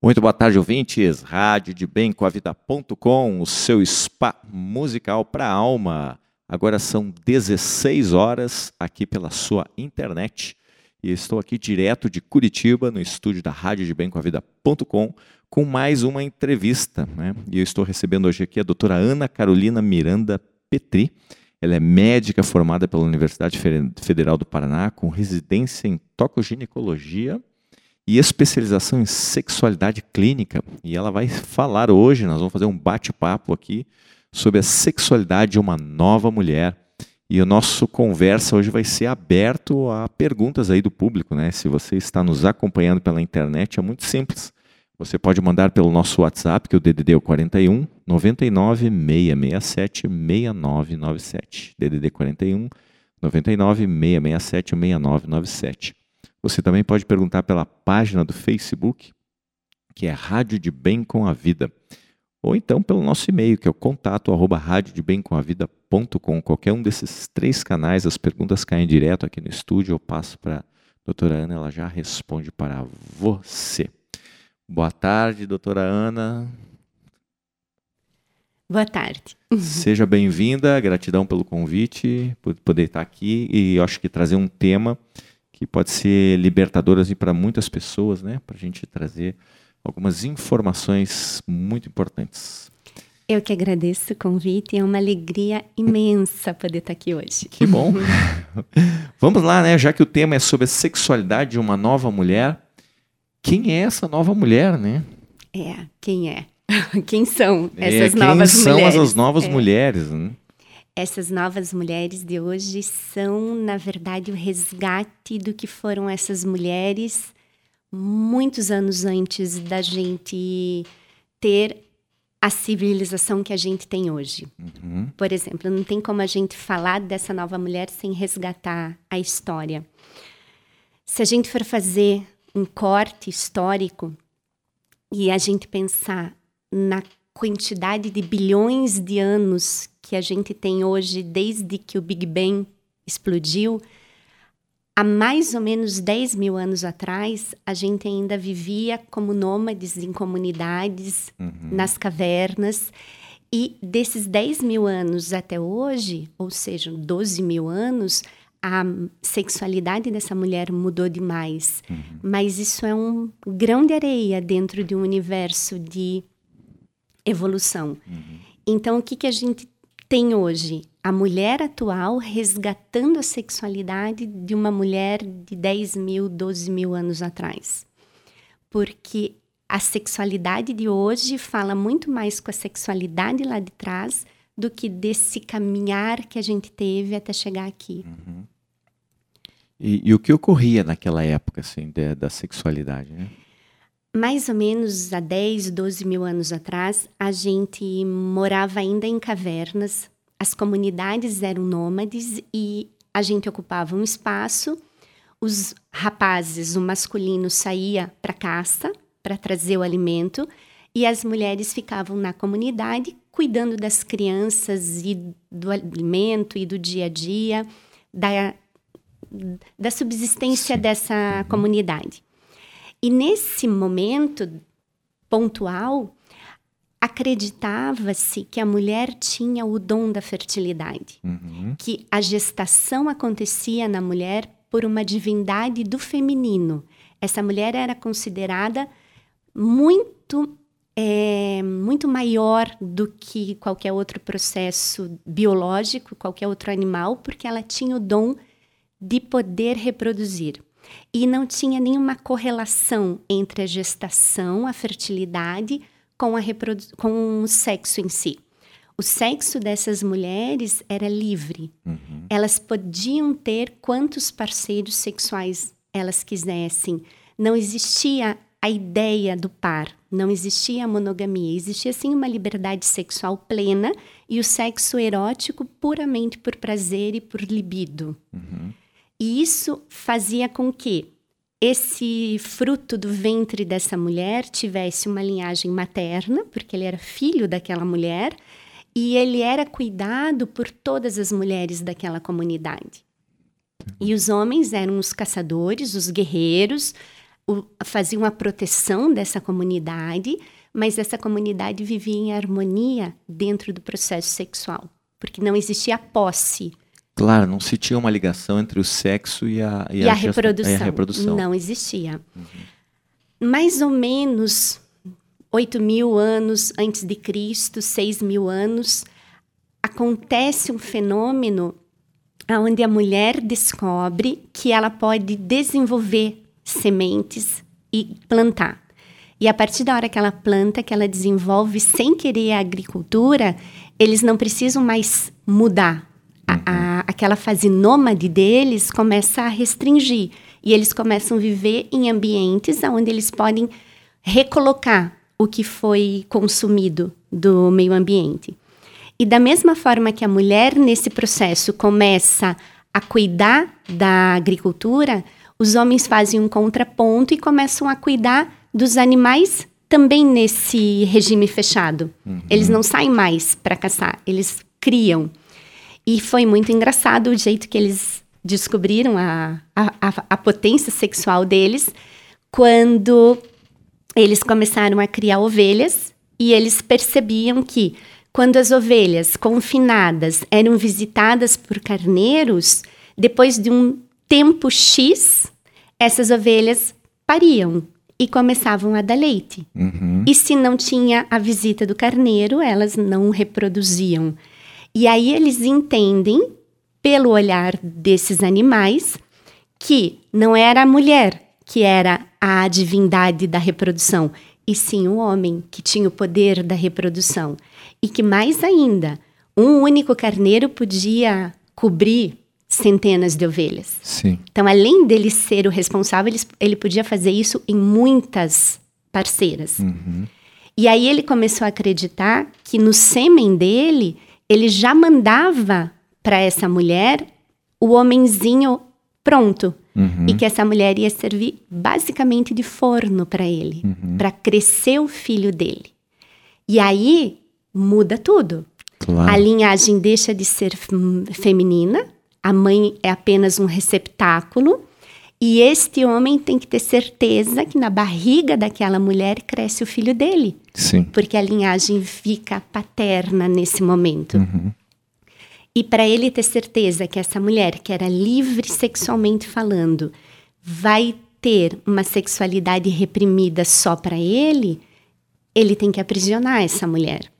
Muito boa tarde, ouvintes. Rádio de Bem com a Vida.com, o seu spa musical para a alma. Agora são 16 horas aqui pela sua internet. E estou aqui direto de Curitiba, no estúdio da Rádio de Bem com a Vida.com, com mais uma entrevista. Né? E eu estou recebendo hoje aqui a doutora Ana Carolina Miranda Petri. Ela é médica formada pela Universidade Federal do Paraná, com residência em tocoginecologia e especialização em sexualidade clínica. E ela vai falar hoje, nós vamos fazer um bate-papo aqui sobre a sexualidade de uma nova mulher. E o nosso conversa hoje vai ser aberto a perguntas aí do público, né? Se você está nos acompanhando pela internet, é muito simples. Você pode mandar pelo nosso WhatsApp, que é o DDD é o 41 99 667 6997. DDD 41 99 667 6997. Você também pode perguntar pela página do Facebook, que é Rádio de Bem com a Vida. Ou então pelo nosso e-mail, que é o contato arroba radiodebemcomavida.com. Qualquer um desses três canais, as perguntas caem direto aqui no estúdio, eu passo para a doutora Ana, ela já responde para você. Boa tarde, doutora Ana. Boa tarde. Seja bem-vinda, gratidão pelo convite, por poder estar aqui e acho que trazer um tema que pode ser libertador assim, para muitas pessoas, né? Para a gente trazer algumas informações muito importantes. Eu que agradeço o convite, é uma alegria imensa poder estar aqui hoje. Que bom. Vamos lá, né? Já que o tema é sobre a sexualidade de uma nova mulher, quem é essa nova mulher, né? É, quem é? Quem são é, essas é, novas mulheres? Quem são as novas é. mulheres? Né? Essas novas mulheres de hoje são, na verdade, o resgate do que foram essas mulheres muitos anos antes da gente ter a civilização que a gente tem hoje. Uhum. Por exemplo, não tem como a gente falar dessa nova mulher sem resgatar a história. Se a gente for fazer um corte histórico e a gente pensar na quantidade de bilhões de anos que a gente tem hoje, desde que o Big Bang explodiu, há mais ou menos 10 mil anos atrás, a gente ainda vivia como nômades em comunidades, uhum. nas cavernas. E desses 10 mil anos até hoje, ou seja, 12 mil anos, a sexualidade dessa mulher mudou demais. Uhum. Mas isso é um grão de areia dentro de um universo de evolução. Uhum. Então, o que, que a gente tem hoje a mulher atual resgatando a sexualidade de uma mulher de 10 mil, 12 mil anos atrás. Porque a sexualidade de hoje fala muito mais com a sexualidade lá de trás do que desse caminhar que a gente teve até chegar aqui. Uhum. E, e, o que ocorria naquela época, assim, de, da sexualidade, né? Mais ou menos há 10, 12 mil anos atrás, a gente morava ainda em cavernas, as comunidades eram nômades e a gente ocupava um espaço. Os rapazes, o masculino, saía para caça para trazer o alimento e as mulheres ficavam na comunidade cuidando das crianças e do alimento e do dia a dia, da, da subsistência Sim. dessa comunidade. E nesse momento pontual, acreditava-se que a mulher tinha o dom da fertilidade, uhum. que a gestação acontecia na mulher por uma divindade do feminino. Essa mulher era considerada muito é, muito maior do que qualquer outro processo biológico, qualquer outro animal, porque ela tinha o dom de poder reproduzir e não tinha nenhuma correlação entre a gestação, a fertilidade, com, a com o sexo em si. O sexo dessas mulheres era livre. Uhum. Elas podiam ter quantos parceiros sexuais elas quisessem. Não existia a ideia do par, não existia a monogamia. Existia sim uma liberdade sexual plena e o sexo erótico puramente por prazer e por libido. Uhum. E isso fazia com que esse fruto do ventre dessa mulher tivesse uma linhagem materna, porque ele era filho daquela mulher, e ele era cuidado por todas as mulheres daquela comunidade. E os homens eram os caçadores, os guerreiros, o, faziam a proteção dessa comunidade, mas essa comunidade vivia em harmonia dentro do processo sexual, porque não existia posse. Claro, não se tinha uma ligação entre o sexo e a, e, e a, a, reprodução. E a reprodução. Não existia. Uhum. Mais ou menos 8 mil anos antes de Cristo, 6 mil anos, acontece um fenômeno onde a mulher descobre que ela pode desenvolver sementes e plantar. E a partir da hora que ela planta, que ela desenvolve sem querer a agricultura, eles não precisam mais mudar. A, aquela fase nômade deles começa a restringir. E eles começam a viver em ambientes onde eles podem recolocar o que foi consumido do meio ambiente. E da mesma forma que a mulher nesse processo começa a cuidar da agricultura, os homens fazem um contraponto e começam a cuidar dos animais também nesse regime fechado. Uhum. Eles não saem mais para caçar, eles criam. E foi muito engraçado o jeito que eles descobriram a, a, a, potência sexual deles quando eles começaram a criar ovelhas e eles percebiam que quando as ovelhas confinadas eram visitadas por carneiros, depois de um tempo X, essas ovelhas pariam e começavam a dar leite. Uhum. E se não tinha a visita do carneiro, elas não reproduziam. E aí eles entendem, pelo olhar desses animais, que não era a mulher que era a divindade da reprodução, e sim o homem que tinha o poder da reprodução. E que mais ainda, um único carneiro podia cobrir centenas de ovelhas. Sim. Então, além dele ser o responsável, ele, ele podia fazer isso em muitas parceiras. Uhum. E aí ele começou a acreditar que no sêmen dele, ele já mandava para essa mulher o homenzinho pronto. Uhum. E que essa mulher ia servir basicamente de forno para ele, uhum. para crescer o filho dele. E aí muda tudo. Claro. A linhagem deixa de ser feminina, a mãe é apenas um receptáculo, e este homem tem que ter certeza que na barriga daquela mulher cresce o filho dele. Sim. Porque a linhagem fica paterna nesse momento. Uhum. E para ele ter certeza que essa mulher, que era livre sexualmente falando, vai ter uma sexualidade reprimida só para ele, ele tem que aprisionar essa mulher.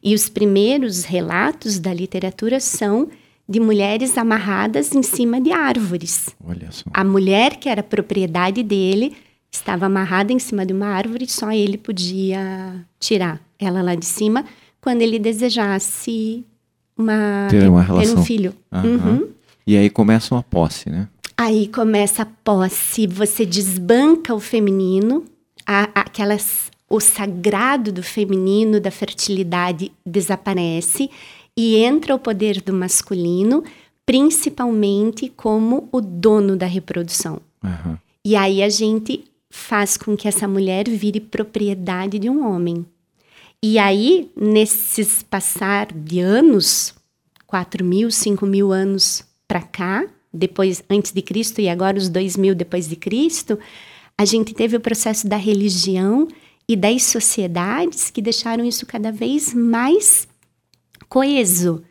E os primeiros relatos da literatura são de mulheres amarradas em cima de árvores. Olha só. A mulher que era propriedade dele estava amarrada em cima de uma árvore só ele podia tirar ela lá de cima quando ele desejasse uma, ter, uma relação. ter um filho. Uhum. Uhum. E aí começa uma posse, né? Aí começa a posse, você desbanca o feminino, a, aquelas, o sagrado do feminino, da fertilidade desaparece e entra o poder do masculino, principalmente como o dono da reprodução. Uhum. E aí a gente faz com que essa mulher vire propriedade de um homem. E aí, nesses passar de anos, 4 mil, 5 mil anos para cá, depois antes de Cristo e agora os 2 mil depois de Cristo, a gente teve o processo da religião e das sociedades que deixaram isso cada vez mais coeso.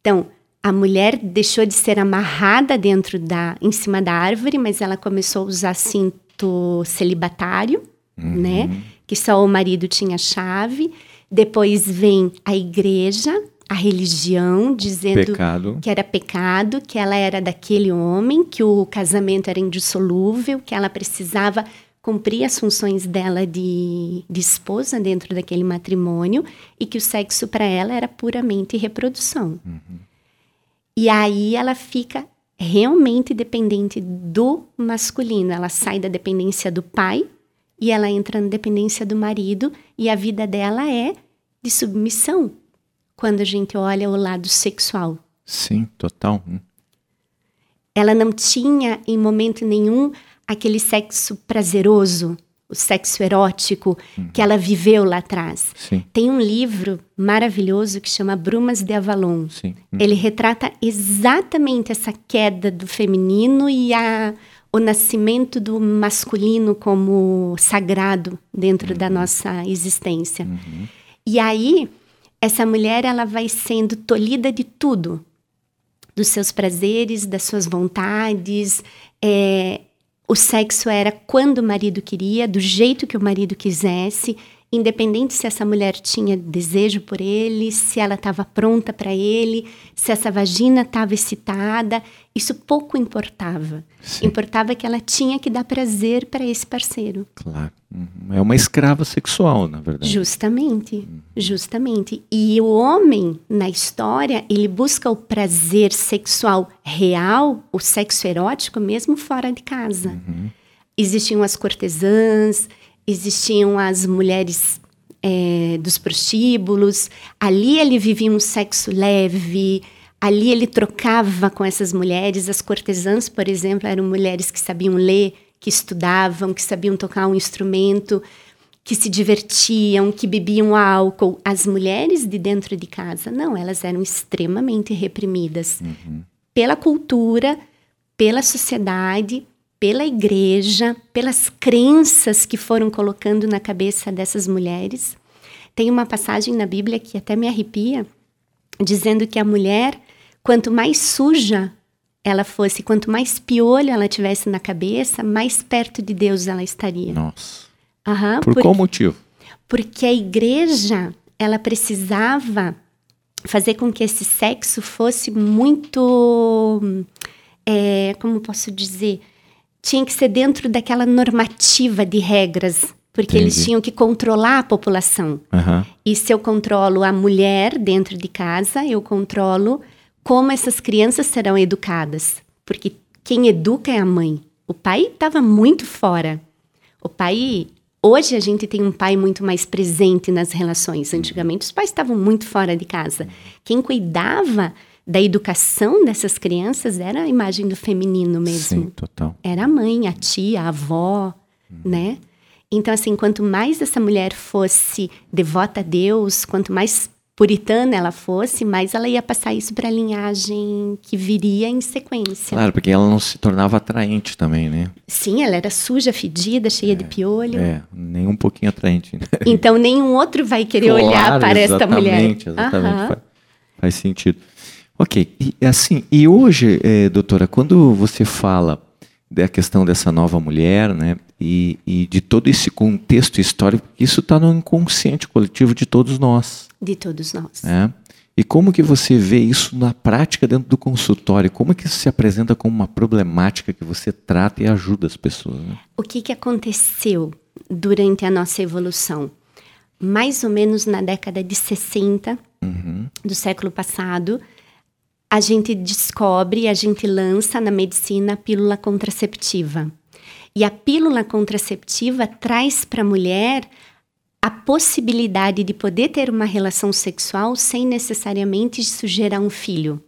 Então, a mulher deixou de ser amarrada dentro da, em cima da árvore, mas ela começou a usar cinto celibatário, uhum. né? Que só o marido tinha chave. Depois vem a igreja, a religião, dizendo pecado. que era pecado, que ela era daquele homem, que o casamento era indissolúvel, que ela precisava cumprir as funções dela de, de esposa dentro daquele matrimônio e que o sexo para ela era puramente reprodução. Uhum. E aí ela fica realmente dependente do masculino. Ela sai da dependência do pai e ela entra na dependência do marido e a vida dela é de submissão quando a gente olha o lado sexual. Sim, total. Hum. Ela não tinha em momento nenhum aquele sexo prazeroso, o sexo erótico uhum. que ela viveu lá atrás. Sim. Tem um livro maravilhoso que chama Brumas de Avalon. Uhum. Ele retrata exatamente essa queda do feminino e a o nascimento do masculino como sagrado dentro da nossa existência. E aí, essa mulher ela vai sendo tolhida de tudo, dos seus prazeres, das suas vontades. É, o sexo era quando o marido queria, do jeito que o marido quisesse independente se essa mulher tinha desejo por ele, se ela estava pronta para ele, se essa vagina estava excitada, isso pouco importava. Sim. Importava que ela tinha que dar prazer para esse parceiro. Claro. Uhum. É uma escrava sexual, na verdade. Justamente, uhum. justamente. E o homem, na história, ele busca o prazer sexual real, o sexo erótico, mesmo fora de casa. Uhum. Existiam as cortesãs, existiam as mulheres é, dos prostíbulos, ali ele vivia um sexo leve, ali ele trocava com essas mulheres. As cortesãs, por exemplo, eram mulheres que sabiam ler, que estudavam, que sabiam tocar um instrumento, que se divertiam, que bebiam álcool. As mulheres de dentro de casa, não, elas eram extremamente reprimidas uhum. pela cultura, pela sociedade, pela igreja, pelas crenças que foram colocando na cabeça dessas mulheres. Tem uma passagem na Bíblia que até me arrepia, dizendo que a mulher, quanto mais suja ela fosse, quanto mais piolho ela tivesse na cabeça, mais perto de Deus ela estaria. Nossa. Uhum, Por qual motivo? Porque a igreja, ela precisava fazer com que esse sexo fosse muito, é, como posso dizer, tinha que ser dentro daquela normativa de regras, porque Entendi. eles tinham que controlar a população. Uhum. E se eu controlo a mulher dentro de casa, eu controlo como essas crianças serão educadas. Porque quem educa é a mãe. O pai estava muito fora. O pai. Hoje a gente tem um pai muito mais presente nas relações. Antigamente os pais estavam muito fora de casa. Quem cuidava da educação dessas crianças era a imagem do feminino mesmo. Sim, total. Era a mãe, a tia, a avó, hum. né? Então, assim, quanto mais essa mulher fosse devota a Deus, quanto mais puritana ela fosse, mais ela ia passar isso para a linhagem que viria em sequência. Claro, porque ela não se tornava atraente também, né? Sim, ela era suja, fedida, cheia é, de piolho. É, nem um pouquinho atraente. Né? Então nenhum outro vai querer claro, olhar para esta mulher. Exatamente, exatamente. Faz, faz sentido. Ok, e assim, e hoje, é, doutora, quando você fala da questão dessa nova mulher, né, e, e de todo esse contexto histórico, isso está no inconsciente coletivo de todos nós. De todos nós. Né? E como que você vê isso na prática dentro do consultório? Como é que isso se apresenta como uma problemática que você trata e ajuda as pessoas? Né? O que, que aconteceu durante a nossa evolução? Mais ou menos na década de 60 uhum. do século passado, a gente descobre, a gente lança na medicina a pílula contraceptiva. E a pílula contraceptiva traz para a mulher a possibilidade de poder ter uma relação sexual sem necessariamente isso gerar um filho.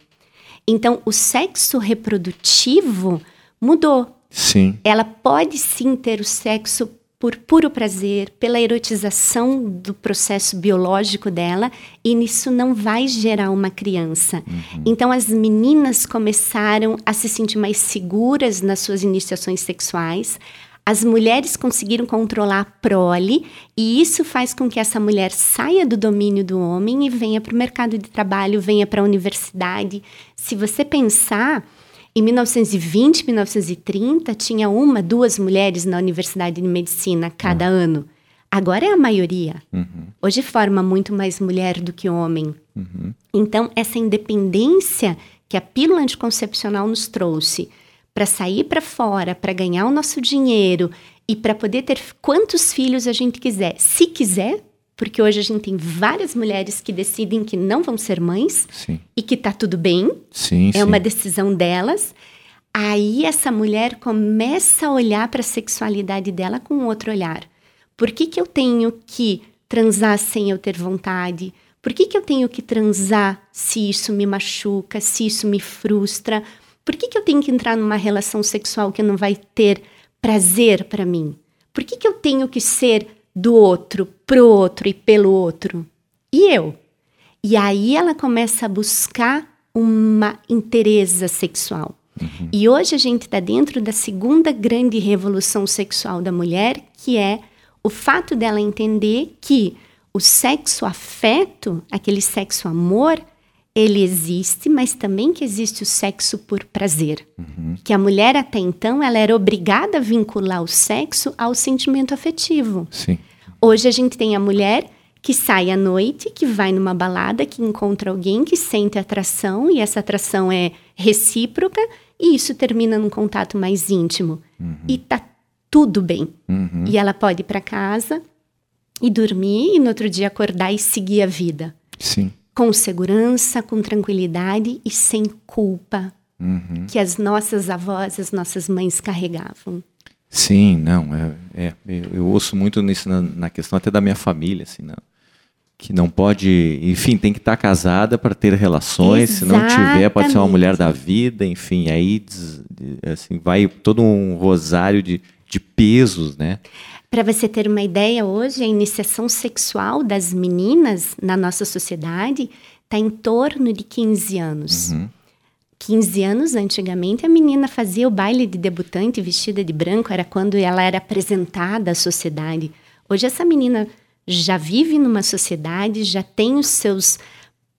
Então, o sexo reprodutivo mudou. Sim. Ela pode sim ter o sexo por puro prazer, pela erotização do processo biológico dela, e nisso não vai gerar uma criança. Uhum. Então as meninas começaram a se sentir mais seguras nas suas iniciações sexuais. As mulheres conseguiram controlar a prole, e isso faz com que essa mulher saia do domínio do homem e venha para o mercado de trabalho, venha para a universidade. Se você pensar, em 1920, 1930, tinha uma, duas mulheres na Universidade de Medicina cada uhum. ano. Agora é a maioria. Uhum. Hoje forma muito mais mulher do que homem. Uhum. Então, essa independência que a pílula anticoncepcional nos trouxe para sair para fora, para ganhar o nosso dinheiro e para poder ter quantos filhos a gente quiser, se quiser, porque hoje a gente tem várias mulheres que decidem que não vão ser mães sim. e que tá tudo bem. Sim, é sim. uma decisão delas. Aí essa mulher começa a olhar para a sexualidade dela com outro olhar. Por que, que eu tenho que transar sem eu ter vontade? Por que, que eu tenho que transar se isso me machuca, se isso me frustra? Por que, que eu tenho que entrar numa relação sexual que não vai ter prazer para mim? Por que, que eu tenho que ser do outro, pro outro e pelo outro. E eu? E aí ela começa a buscar uma interesa sexual. Uhum. E hoje a gente está dentro da segunda grande revolução sexual da mulher, que é o fato dela entender que o sexo afeto, aquele sexo amor, ele existe, mas também que existe o sexo por prazer. Uhum. Que a mulher até então ela era obrigada a vincular o sexo ao sentimento afetivo. Sim. Hoje a gente tem a mulher que sai à noite, que vai numa balada, que encontra alguém que sente atração e essa atração é recíproca e isso termina num contato mais íntimo. Uhum. E tá tudo bem. Uhum. E ela pode ir para casa e dormir e no outro dia acordar e seguir a vida. Sim. Com segurança, com tranquilidade e sem culpa uhum. que as nossas avós, as nossas mães carregavam. Sim, não, é, é eu, eu, ouço muito nisso na, na, questão até da minha família, assim, não, que não pode, enfim, tem que estar casada para ter relações, Exatamente. se não tiver pode ser uma mulher da vida, enfim, aí assim vai todo um rosário de, de pesos, né? Para você ter uma ideia, hoje a iniciação sexual das meninas na nossa sociedade está em torno de 15 anos. Uhum. 15 anos antigamente, a menina fazia o baile de debutante vestida de branco, era quando ela era apresentada à sociedade. Hoje, essa menina já vive numa sociedade, já tem os seus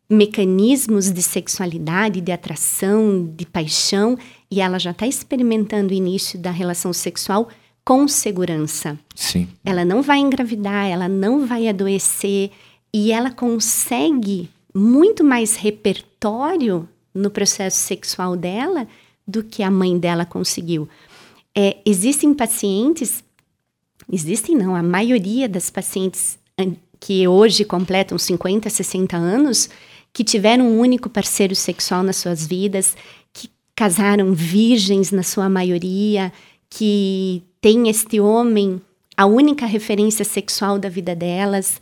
mecanismos de sexualidade, de atração, de paixão, e ela já está experimentando o início da relação sexual com segurança. Sim. Ela não vai engravidar, ela não vai adoecer, e ela consegue muito mais repertório no processo sexual dela do que a mãe dela conseguiu. É, existem pacientes, existem não, a maioria das pacientes que hoje completam 50, 60 anos, que tiveram um único parceiro sexual nas suas vidas, que casaram virgens na sua maioria, que tem este homem a única referência sexual da vida delas.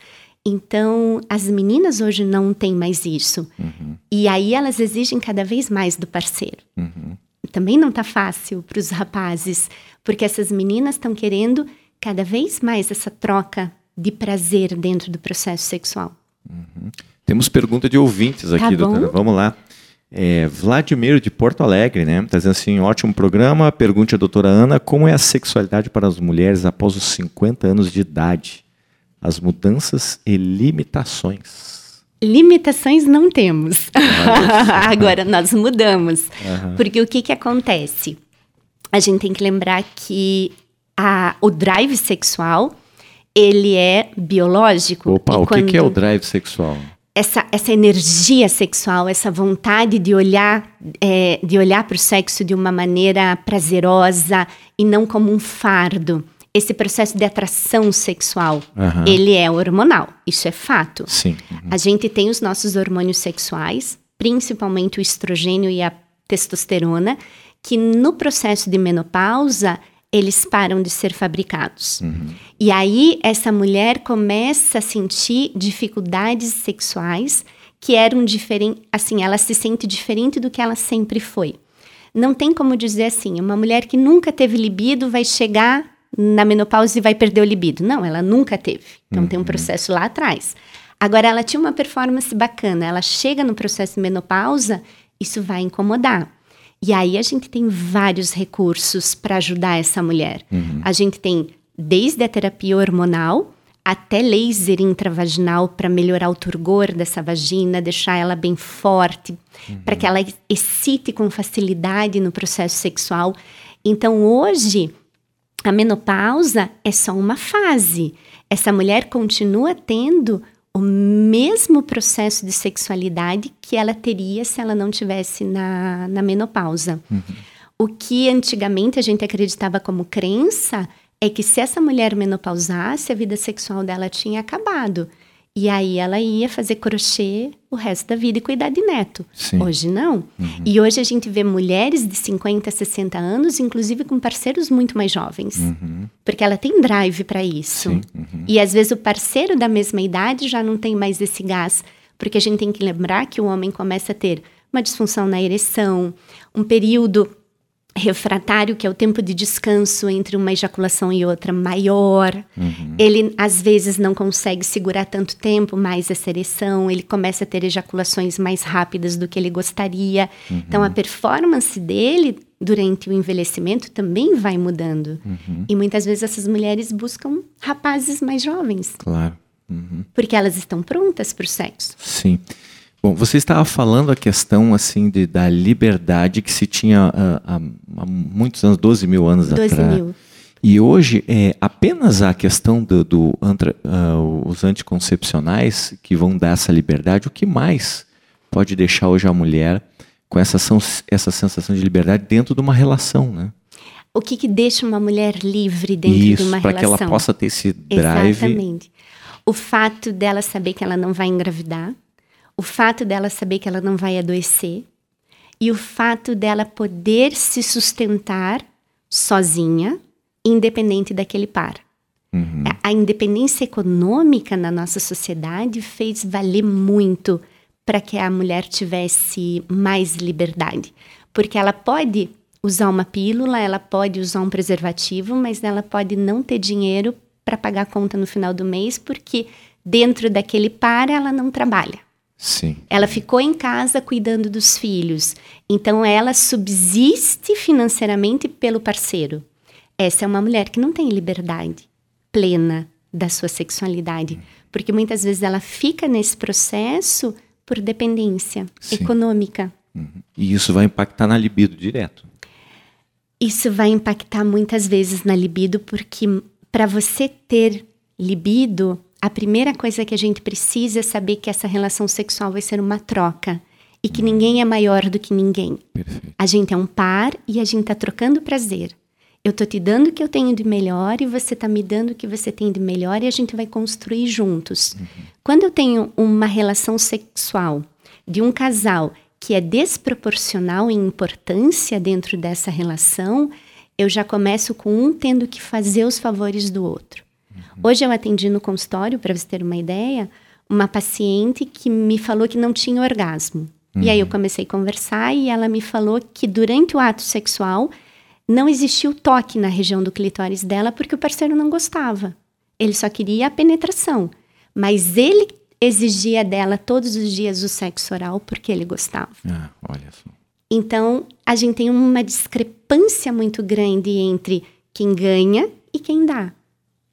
Então, as meninas hoje não têm mais isso. Uhum. E aí elas exigem cada vez mais do parceiro. Uhum. Também não está fácil para os rapazes, porque essas meninas estão querendo cada vez mais essa troca de prazer dentro do processo sexual. Uhum. Temos pergunta de ouvintes aqui, tá doutora. Vamos lá. É, Vladimir de Porto Alegre, né? Está dizendo assim: ótimo programa. Pergunte à doutora Ana como é a sexualidade para as mulheres após os 50 anos de idade as mudanças e limitações. Limitações não temos. Agora nós mudamos. Uhum. Porque o que, que acontece? A gente tem que lembrar que a, o drive sexual ele é biológico. Opa, o que, que é o drive sexual? Essa, essa energia sexual, essa vontade de olhar é, de olhar para o sexo de uma maneira prazerosa e não como um fardo esse processo de atração sexual, uhum. ele é hormonal, isso é fato. Sim. Uhum. A gente tem os nossos hormônios sexuais, principalmente o estrogênio e a testosterona, que no processo de menopausa eles param de ser fabricados. Uhum. E aí essa mulher começa a sentir dificuldades sexuais que eram diferentes, assim, ela se sente diferente do que ela sempre foi. Não tem como dizer assim, uma mulher que nunca teve libido vai chegar na menopausa e vai perder o libido. Não, ela nunca teve. Então uhum. tem um processo lá atrás. Agora, ela tinha uma performance bacana. Ela chega no processo de menopausa, isso vai incomodar. E aí a gente tem vários recursos para ajudar essa mulher. Uhum. A gente tem desde a terapia hormonal até laser intravaginal para melhorar o turgor dessa vagina, deixar ela bem forte, uhum. para que ela excite com facilidade no processo sexual. Então hoje a menopausa é só uma fase. Essa mulher continua tendo o mesmo processo de sexualidade que ela teria se ela não tivesse na, na menopausa. Uhum. O que antigamente a gente acreditava como crença é que se essa mulher menopausasse, a vida sexual dela tinha acabado. E aí ela ia fazer crochê o resto da vida e cuidar de neto. Sim. Hoje não. Uhum. E hoje a gente vê mulheres de 50, 60 anos, inclusive com parceiros muito mais jovens. Uhum. Porque ela tem drive para isso. Uhum. E às vezes o parceiro da mesma idade já não tem mais esse gás. Porque a gente tem que lembrar que o homem começa a ter uma disfunção na ereção, um período refratário, que é o tempo de descanso entre uma ejaculação e outra maior. Uhum. Ele, às vezes, não consegue segurar tanto tempo mais essa ereção, ele começa a ter ejaculações mais rápidas do que ele gostaria. Uhum. Então, a performance dele durante o envelhecimento, também vai mudando. Uhum. E muitas vezes essas mulheres buscam rapazes mais jovens. Claro. Uhum. Porque elas estão prontas para o sexo. Sim. Bom, você estava falando a questão assim de, da liberdade que se tinha uh, há, há, muitos anos, 12 mil anos 12 atrás. mil. E hoje é apenas a questão do, do antra, uh, os anticoncepcionais que vão dar essa liberdade. O que mais pode deixar hoje a mulher com essa, essa sensação de liberdade dentro de uma relação, né? O que, que deixa uma mulher livre dentro Isso, de uma para relação? que ela possa ter esse drive. Exatamente. O fato dela saber que ela não vai engravidar, o fato dela saber que ela não vai adoecer e o fato dela poder se sustentar sozinha, independente daquele par. Uhum. A independência econômica na nossa sociedade fez valer muito para que a mulher tivesse mais liberdade, porque ela pode usar uma pílula, ela pode usar um preservativo, mas ela pode não ter dinheiro para pagar a conta no final do mês, porque dentro daquele par ela não trabalha. Sim. Ela ficou em casa cuidando dos filhos. Então ela subsiste financeiramente pelo parceiro. Essa é uma mulher que não tem liberdade plena da sua sexualidade, porque muitas vezes ela fica nesse processo por dependência Sim. econômica. Uhum. E isso vai impactar na libido direto. Isso vai impactar muitas vezes na libido, porque para você ter libido, a primeira coisa que a gente precisa é saber que essa relação sexual vai ser uma troca e que ninguém é maior do que ninguém. Perfeito. A gente é um par e a gente está trocando prazer. Eu tô te dando o que eu tenho de melhor e você tá me dando o que você tem de melhor e a gente vai construir juntos. Uhum. Quando eu tenho uma relação sexual de um casal que é desproporcional em importância dentro dessa relação, eu já começo com um tendo que fazer os favores do outro. Uhum. Hoje eu atendi no consultório, para você ter uma ideia, uma paciente que me falou que não tinha orgasmo. E aí eu comecei a conversar e ela me falou que durante o ato sexual não existia o toque na região do clitóris dela porque o parceiro não gostava. Ele só queria a penetração. Mas ele exigia dela todos os dias o sexo oral porque ele gostava. Ah, olha só. Então, a gente tem uma discrepância muito grande entre quem ganha e quem dá.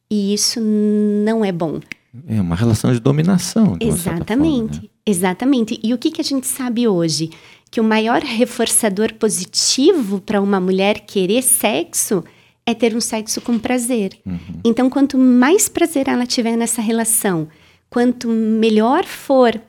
E isso não é bom. É uma relação de dominação. De Exatamente. forma, né? Exatamente. E o que, que a gente sabe hoje? Que o maior reforçador positivo para uma mulher querer sexo é ter um sexo com prazer. Uhum. Então, quanto mais prazer ela tiver nessa relação, quanto melhor for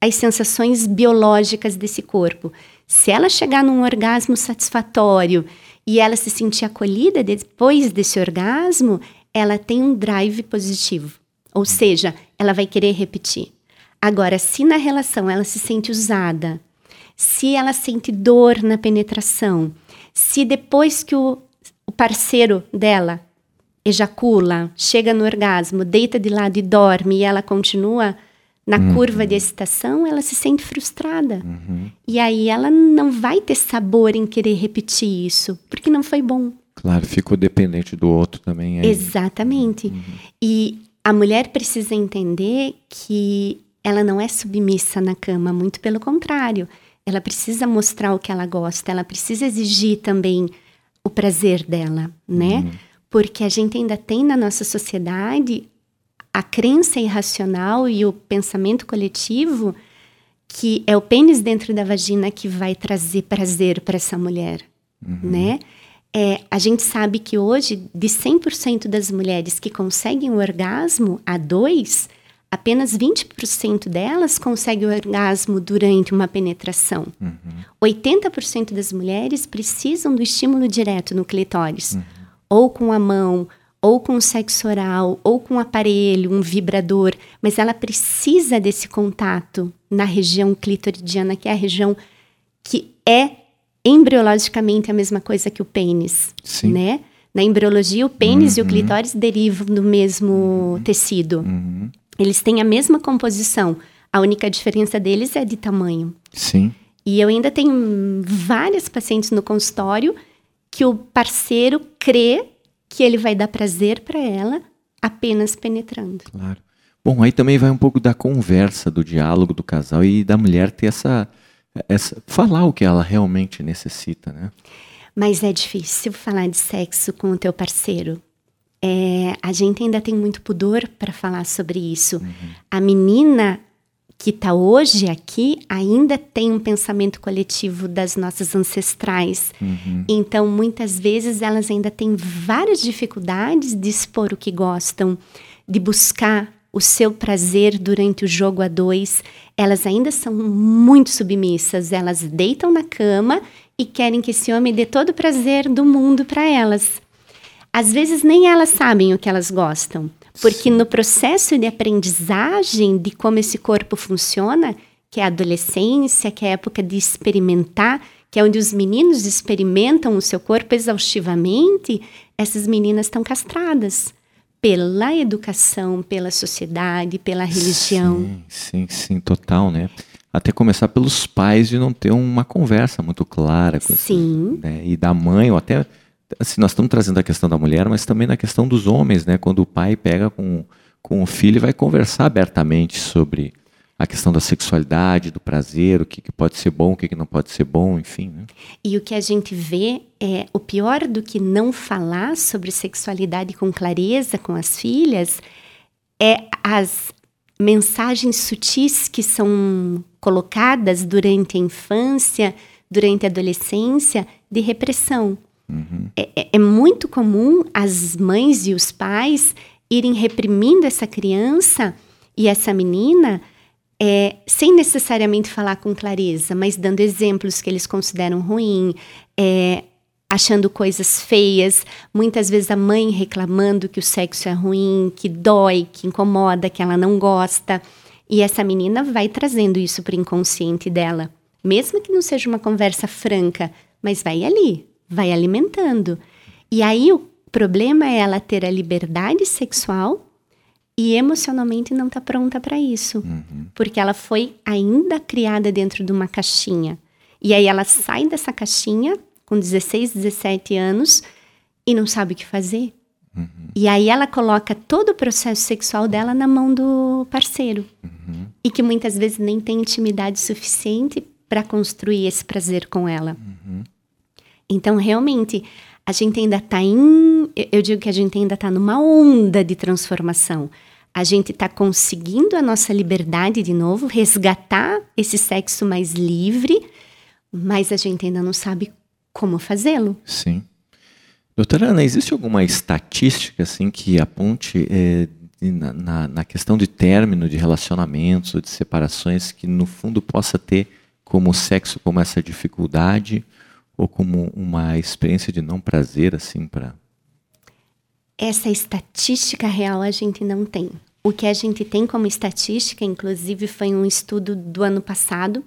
as sensações biológicas desse corpo, se ela chegar num orgasmo satisfatório e ela se sentir acolhida depois desse orgasmo, ela tem um drive positivo. Ou seja, ela vai querer repetir. Agora, se na relação ela se sente usada, se ela sente dor na penetração, se depois que o, o parceiro dela ejacula, chega no orgasmo, deita de lado e dorme e ela continua na Uhum. curva de excitação, ela se sente frustrada. Uhum. E aí ela não vai ter sabor em querer repetir isso, porque não foi bom. Claro, ficou dependente do outro também. aí. Exatamente. E a mulher precisa entender que ela não é submissa na cama, muito pelo contrário. Ela precisa mostrar o que ela gosta, ela precisa exigir também o prazer dela, né? Porque a gente ainda tem na nossa sociedade a crença irracional e o pensamento coletivo que é o pênis dentro da vagina que vai trazer prazer para essa mulher, né? É, a gente sabe que hoje, de 100% das mulheres que conseguem o orgasmo a dois, apenas 20% delas conseguem o orgasmo durante uma penetração. 80% das mulheres precisam do estímulo direto no clitóris, ou com a mão, ou com sexo oral, ou com um aparelho, um vibrador, mas ela precisa desse contato na região clitoridiana, que é a região que é embriologicamente a mesma coisa que o pênis, Sim. né? Na embriologia, o pênis e o clitóris derivam do mesmo tecido. Uhum. Eles têm a mesma composição. A única diferença deles é de tamanho. Sim. E eu ainda tenho várias pacientes no consultório que o parceiro crê que ele vai dar prazer para ela apenas penetrando. Claro. Bom, aí também vai um pouco da conversa, do diálogo do casal e da mulher ter essa, essa falar o que ela realmente necessita, né? Mas é difícil falar de sexo com o teu parceiro. É, a gente ainda tem muito pudor para falar sobre isso. Uhum. A menina que está hoje aqui ainda tem um pensamento coletivo das nossas ancestrais. Uhum. Então, muitas vezes, elas ainda têm várias dificuldades de expor o que gostam, de buscar o seu prazer durante o jogo a dois. Elas ainda são muito submissas, elas deitam na cama e querem que esse homem dê todo o prazer do mundo para elas. Às vezes, nem elas sabem o que elas gostam. Porque no processo de aprendizagem de como esse corpo funciona, que é a adolescência, que é a época de experimentar, que é onde os meninos experimentam o seu corpo exaustivamente, essas meninas estão castradas pela educação, pela sociedade, pela religião. Sim, sim, sim, total, né? Até começar pelos pais de não ter uma conversa muito clara. Com sim. né? E da mãe, ou até assim, nós estamos trazendo a questão da mulher, mas também na questão dos homens, né? Quando o pai pega com, com o filho e vai conversar abertamente sobre a questão da sexualidade, do prazer, o que, que pode ser bom, o que, que não pode ser bom, enfim. Né? E o que a gente vê é o pior do que não falar sobre sexualidade com clareza com as filhas é as mensagens sutis que são colocadas durante a infância, durante a adolescência, de repressão. Uhum. É, é, é muito comum as mães e os pais irem reprimindo essa criança e essa menina é, sem necessariamente falar com clareza, mas dando exemplos que eles consideram ruim, é, achando coisas feias, muitas vezes a mãe reclamando que o sexo é ruim, que dói, que incomoda, que ela não gosta. E essa menina vai trazendo isso para o inconsciente dela, mesmo que não seja uma conversa franca, mas vai ali, vai alimentando. E aí o problema é ela ter a liberdade sexual e emocionalmente não tá pronta para isso, uhum. porque ela foi ainda criada dentro de uma caixinha. E aí ela sai dessa caixinha com 16, 17 anos e não sabe o que fazer. Uhum. E aí ela coloca todo o processo sexual dela na mão do parceiro. Uhum. E que muitas vezes nem tem intimidade suficiente para construir esse prazer com ela. Uhum. Então, realmente, a gente ainda está em. Eu digo que a gente ainda está numa onda de transformação. A gente está conseguindo a nossa liberdade de novo, resgatar esse sexo mais livre, mas a gente ainda não sabe como fazê-lo. Sim. Doutora Ana, existe alguma estatística assim que aponte é, na, na, na, questão de término de relacionamentos ou de separações que no fundo possa ter como sexo como essa dificuldade ou como uma experiência de não prazer assim para essa estatística real a gente não tem. O que a gente tem como estatística, inclusive, foi um estudo do ano passado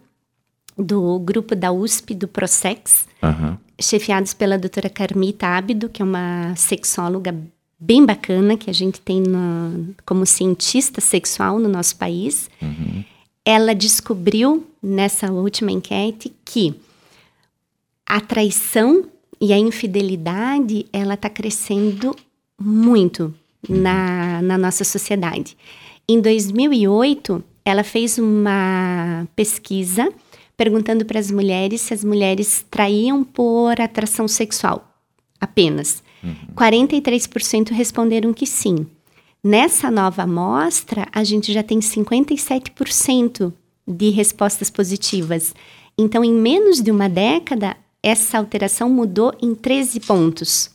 do grupo da USP do Prosex, uhum. chefiados pela doutora Carmita Ábido, que é uma sexóloga bem bacana que a gente tem no, como cientista sexual no nosso país. Uhum. Ela descobriu nessa última enquete que a traição e a infidelidade ela está crescendo muito na, na nossa sociedade. Em 2008, ela fez uma pesquisa perguntando para as mulheres se as mulheres traíam por atração sexual apenas. Uhum. 43% responderam que sim. Nessa nova amostra, a gente já tem 57% de respostas positivas. Então, em menos de uma década, essa alteração mudou em 13 pontos.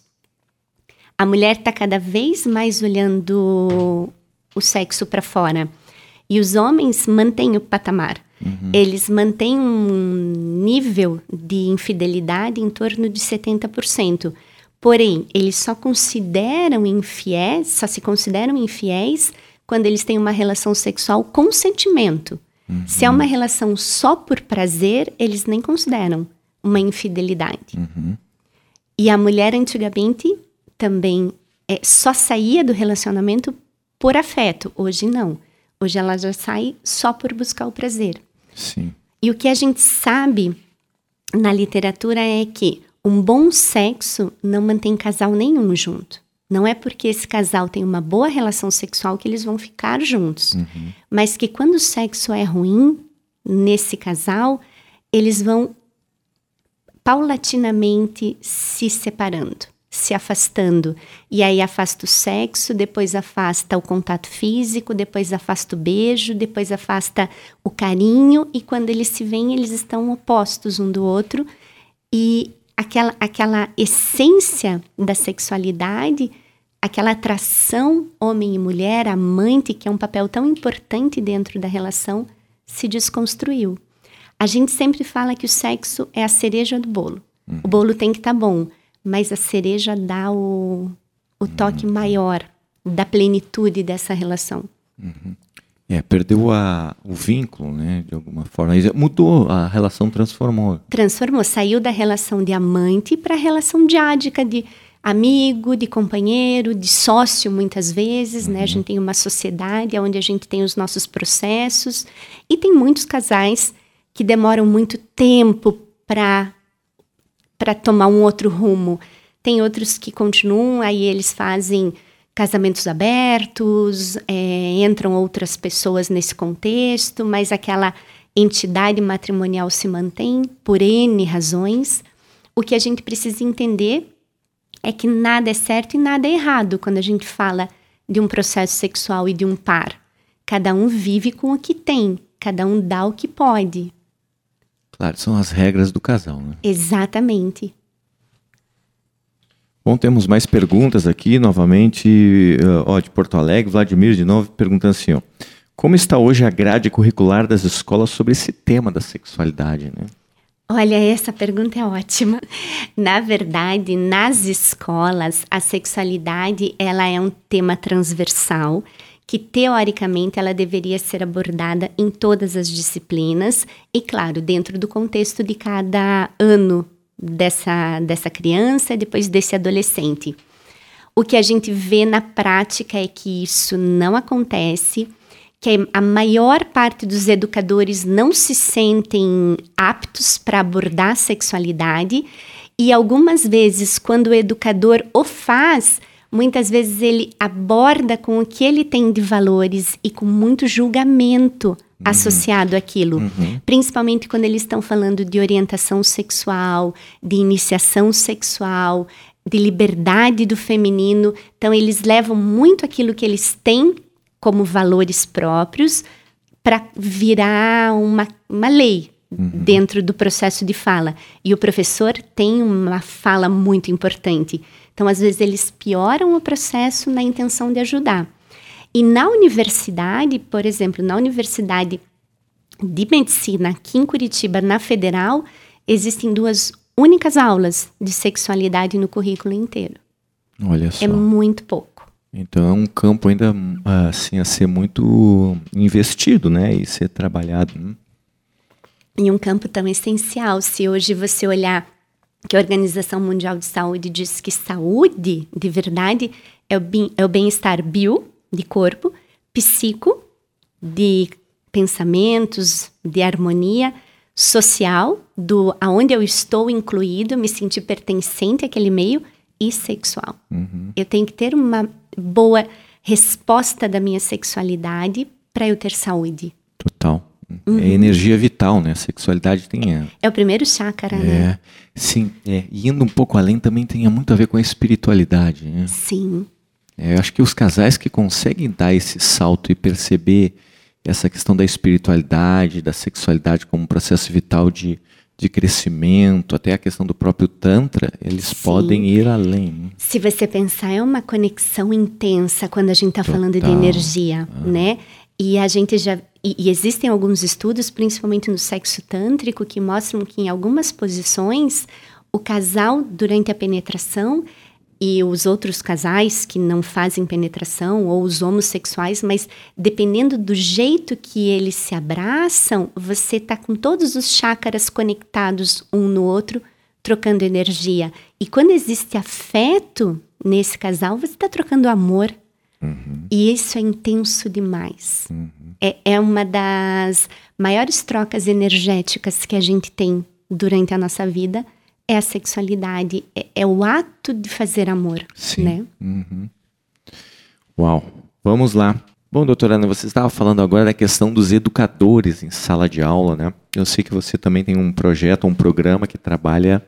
A mulher está cada vez mais olhando o sexo para fora. E os homens mantêm o patamar. Uhum. Eles mantêm um nível de infidelidade em torno de 70%. Porém, eles só consideram infiéis, só se consideram infiéis quando eles têm uma relação sexual com sentimento. Uhum. Se é uma relação só por prazer, eles nem consideram uma infidelidade. Uhum. E a mulher antigamente também é, só saía do relacionamento por afeto. Hoje não. Hoje ela já sai só por buscar o prazer. Sim. E o que a gente sabe na literatura é que um bom sexo não mantém casal nenhum junto. Não é porque esse casal tem uma boa relação sexual que eles vão ficar juntos. Uhum. Mas que quando o sexo é ruim nesse casal, eles vão paulatinamente se separando, se afastando. E aí afasta o sexo, depois afasta o contato físico, depois afasta o beijo, depois afasta o carinho, e quando eles se veem, eles estão opostos um do outro. E aquela, aquela essência da sexualidade, aquela atração homem e mulher, amante, que é um papel tão importante dentro da relação, se desconstruiu. A gente sempre fala que o sexo é a cereja do bolo. Uhum. O bolo tem que estar tá bom, mas a cereja dá o, o toque uhum. maior da plenitude dessa relação. Uhum. É, perdeu a, o vínculo, né, de alguma forma. Mudou, a relação transformou. Transformou, saiu da relação de amante para a relação diádica de amigo, de companheiro, de sócio, muitas vezes, uhum. né? A uhum. gente tem uma sociedade onde a gente tem os nossos processos e tem muitos casais que demoram muito tempo para para tomar um outro rumo. Tem outros que continuam, aí eles fazem casamentos abertos, é, entram outras pessoas nesse contexto, mas aquela entidade matrimonial se mantém por N razões. O que a gente precisa entender é que nada é certo e nada é errado quando a gente fala de um processo sexual e de um par. Cada um vive com o que tem, cada um dá o que pode. Claro, são as regras do casal, né? Exatamente. Bom, temos mais perguntas aqui, novamente, uh, ó, de Porto Alegre, Vladimir de novo perguntando assim, ó, como está hoje a grade curricular das escolas sobre esse tema da sexualidade, né? Olha, essa pergunta é ótima. Na verdade, nas escolas, a sexualidade ela é um tema transversal que teoricamente ela deveria ser abordada em todas as disciplinas e, claro, dentro do contexto de cada ano dessa, dessa criança depois desse adolescente. O que a gente vê na prática é que isso não acontece, que a maior parte dos educadores não se sentem aptos para abordar a sexualidade e algumas vezes, quando o educador o faz, muitas vezes ele aborda com o que ele tem de valores e com muito julgamento uhum. associado àquilo. Uhum. Principalmente quando eles estão falando de orientação sexual, de iniciação sexual, de liberdade do feminino. Então, eles levam muito aquilo que eles têm como valores próprios para virar uma, uma lei, Uhum. dentro do processo de fala. E o professor tem uma fala muito importante. Então, às vezes, eles pioram o processo na intenção de ajudar. E na universidade, por exemplo, na Universidade de Medicina, aqui em Curitiba, na Federal, existem duas únicas aulas de sexualidade no currículo inteiro. Olha só. É muito pouco. Então é um campo ainda assim a ser muito investido, né, e ser trabalhado. Né? Em um campo tão essencial. Se hoje você olhar que a Organização Mundial de Saúde diz que saúde, de verdade, é o bem-estar bio, de corpo, psico, de pensamentos, de harmonia, social, do aonde eu estou incluído, me sentir pertencente àquele meio, e sexual. Uhum. Eu tenho que ter uma boa resposta da minha sexualidade para eu ter saúde. Total. Uhum. É energia vital, né? A sexualidade tem. É, é o primeiro chakra, é, né? Sim, é. E indo um pouco além também tem muito a ver com a espiritualidade, né? Sim. É, eu acho que os casais que conseguem dar esse salto e perceber essa questão da espiritualidade, da sexualidade como um processo vital de, de crescimento, até a questão do próprio Tantra, eles Sim. podem ir além. Né? Se você pensar, é uma conexão intensa quando a gente está falando de energia, ah. né? E a gente já. E, existem alguns estudos, principalmente no sexo tântrico, que mostram que em algumas posições o casal, durante a penetração, e os outros casais que não fazem penetração, ou os homossexuais, mas dependendo do jeito que eles se abraçam, você está com todos os chakras conectados um no outro, trocando energia. E quando existe afeto nesse casal, você está trocando amor. Uhum. E isso é intenso demais. Uhum. É, é uma das maiores trocas energéticas que a gente tem durante a nossa vida é a sexualidade, é, é o ato de fazer amor, Sim. né? Uhum. Uau, vamos lá. Bom, doutora Ana, você estava falando agora da questão dos educadores em sala de aula, né? Eu sei que você também tem um projeto, um programa que trabalha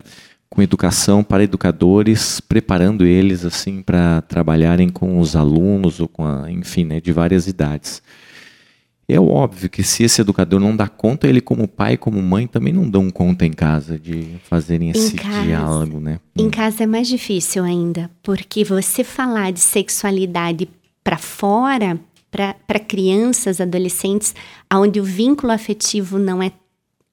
com educação para educadores, preparando eles assim para trabalharem com os alunos ou com, a, enfim, né, de várias idades. É óbvio que se esse educador não dá conta, ele como pai, como mãe, também não dão conta em casa de fazerem esse casa, diálogo, né? Em casa é mais difícil ainda, porque você falar de sexualidade para fora, para crianças, adolescentes, onde o vínculo afetivo não é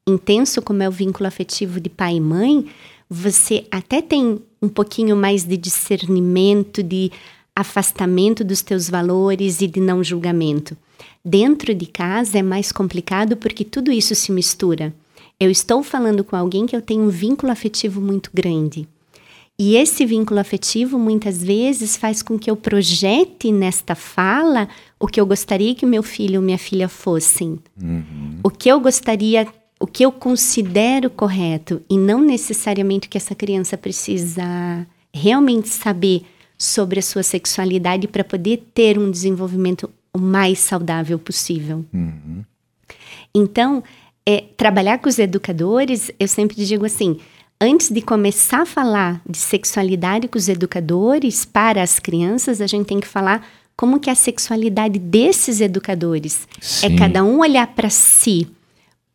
intenso como é o vínculo afetivo de pai e mãe, você até tem um pouquinho mais de discernimento, de afastamento dos teus valores e de não julgamento. Dentro de casa é mais complicado porque tudo isso se mistura. Eu estou falando com alguém que eu tenho um vínculo afetivo muito grande. E esse vínculo afetivo muitas vezes faz com que eu projete nesta fala o que eu gostaria que meu filho ou minha filha fossem. Uhum. O que eu gostaria, o que eu considero correto e não necessariamente que essa criança precisa realmente saber sobre a sua sexualidade para poder ter um desenvolvimento o mais saudável possível. Uhum. Então, é, trabalhar com os educadores, eu sempre digo assim: antes de começar a falar de sexualidade com os educadores para as crianças, a gente tem que falar como que é a sexualidade desses educadores. É Sim. É cada um olhar para si,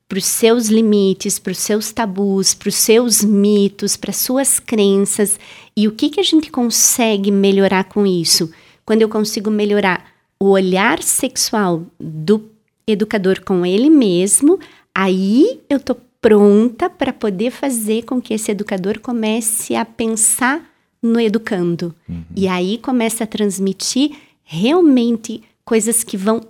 para os seus limites, para os seus tabus, para os seus mitos, para suas crenças e o que que a gente consegue melhorar com isso? Quando eu consigo melhorar o olhar sexual do educador com ele mesmo, aí eu tô pronta para poder fazer com que esse educador comece a pensar no educando. Uhum. E aí começa a transmitir realmente coisas que vão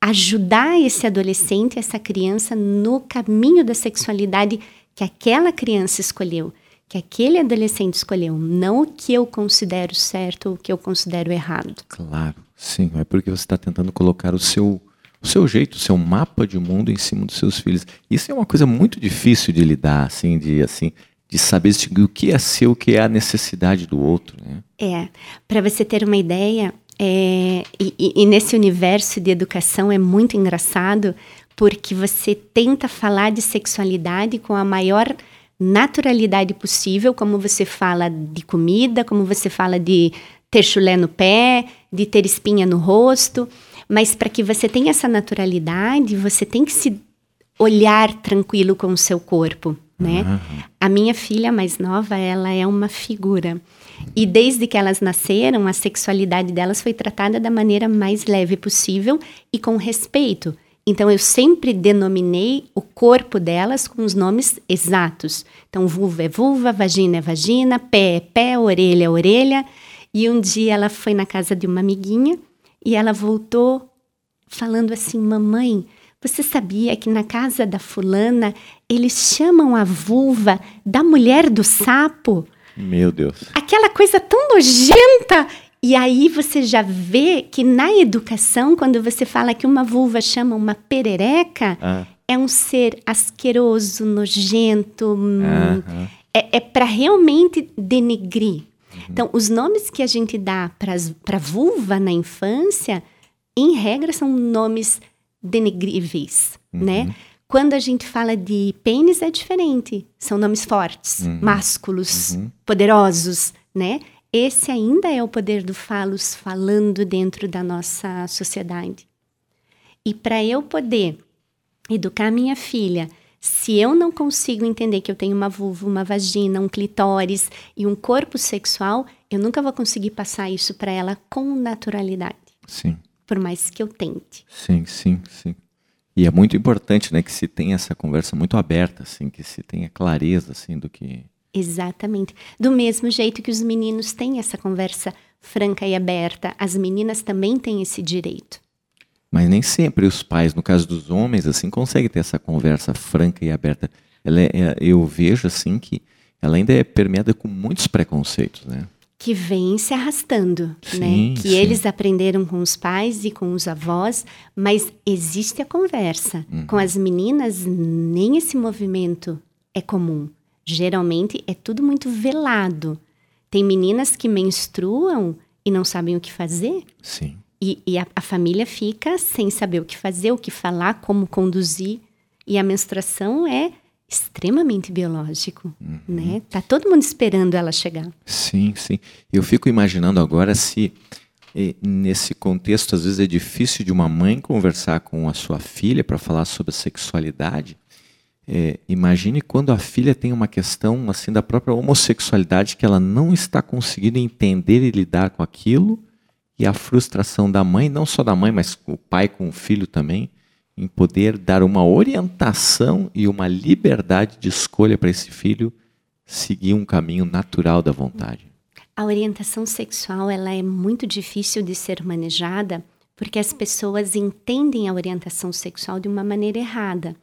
ajudar esse adolescente, essa criança no caminho da sexualidade que aquela criança escolheu, que aquele adolescente escolheu, não o que eu considero certo ou o que eu considero errado. Claro. Sim, é porque você está tentando colocar o seu, o seu jeito, o seu mapa de mundo em cima dos seus filhos. Isso é uma coisa muito difícil de lidar, assim, de assim, de saber distinguir o que é seu, o que é a necessidade do outro. Né? É, para você ter uma ideia, é, e, e, nesse universo de educação é muito engraçado porque você tenta falar de sexualidade com a maior naturalidade possível, como você fala de comida, como você fala de ter chulé no pé, de ter espinha no rosto, mas para que você tenha essa naturalidade, você tem que se olhar tranquilo com o seu corpo, né? Uhum. A minha filha mais nova, ela é uma figura. E desde que elas nasceram, a sexualidade delas foi tratada da maneira mais leve possível e com respeito. Então eu sempre denominei o corpo delas com os nomes exatos. Então vulva é vulva, vagina é vagina, pé é pé, orelha é orelha. E um dia ela foi na casa de uma amiguinha e ela voltou falando assim: Mamãe, você sabia que na casa da fulana eles chamam a vulva da mulher do sapo? Meu Deus. Aquela coisa tão nojenta. E aí você já vê que na educação, quando você fala que uma vulva chama uma perereca, ah. é um ser asqueroso, nojento. Ah, ah. É, é para realmente denegrir. Uhum. Então, os nomes que a gente dá para vulva na infância, em regra, são nomes denegríveis, uhum. né? Quando a gente fala de pênis, é diferente. São nomes fortes, uhum. másculos, uhum. poderosos, né? Esse ainda é o poder do falos falando dentro da nossa sociedade. E para eu poder educar minha filha se eu não consigo entender que eu tenho uma vulva, uma vagina, um clitóris e um corpo sexual, eu nunca vou conseguir passar isso para ela com naturalidade. Sim. Por mais que eu tente. Sim, sim, sim. E é muito importante, né, que se tenha essa conversa muito aberta, assim, que se tenha clareza, assim, do que... Exatamente. Do mesmo jeito que os meninos têm essa conversa franca e aberta, as meninas também têm esse direito. Mas nem sempre os pais, no caso dos homens, assim, conseguem ter essa conversa franca e aberta. Ela é, é, eu vejo assim que ela ainda é permeada com muitos preconceitos, né? Que vem se arrastando, sim, né? Que sim. eles aprenderam com os pais e com os avós, mas existe a conversa. Uhum. Com as meninas, nem esse movimento é comum. Geralmente é tudo muito velado. Tem meninas que menstruam e não sabem o que fazer. Sim. E, e a, a, família fica sem saber o que fazer, o que falar, como conduzir. E a menstruação é extremamente biológico, uhum. né? Tá todo mundo esperando ela chegar. Sim, sim. Eu fico imaginando agora se nesse contexto às vezes é difícil de uma mãe conversar com a sua filha para falar sobre sexualidade. É, imagine quando a filha tem uma questão assim da própria homossexualidade que ela não está conseguindo entender e lidar com aquilo e a frustração da mãe, não só da mãe, mas o pai com o filho também, em poder dar uma orientação e uma liberdade de escolha para esse filho seguir um caminho natural da vontade. A orientação sexual ela é muito difícil de ser manejada porque as pessoas entendem a orientação sexual de uma maneira errada.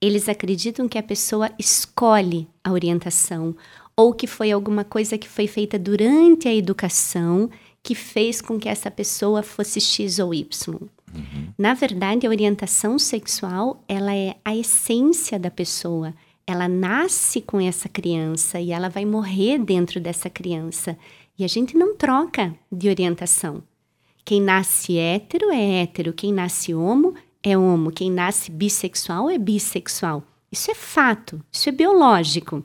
Eles acreditam que a pessoa escolhe a orientação ou que foi alguma coisa que foi feita durante a educação que fez com que essa pessoa fosse X ou Y. Uhum. Na verdade, a orientação sexual, ela é a essência da pessoa. Ela nasce com essa criança e ela vai morrer dentro dessa criança. E a gente não troca de orientação. Quem nasce hétero é hétero, quem nasce homo é homo, quem nasce bissexual é bissexual. Isso é fato, isso é biológico.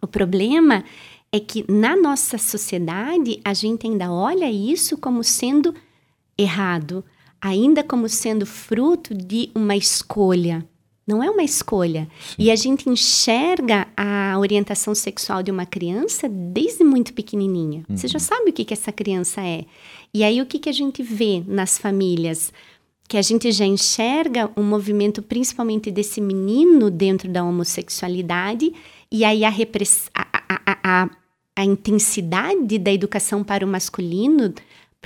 O problema é que na nossa sociedade a gente ainda olha isso como sendo errado, ainda como sendo fruto de uma escolha. Não é uma escolha. Sim. E a gente enxerga a orientação sexual de uma criança desde muito pequenininha. Uhum. Você já sabe o que, que essa criança é. E aí o que, que a gente vê nas famílias? Que a gente já enxerga um movimento principalmente desse menino dentro da homossexualidade e aí a, a, a, a, a intensidade da educação para o masculino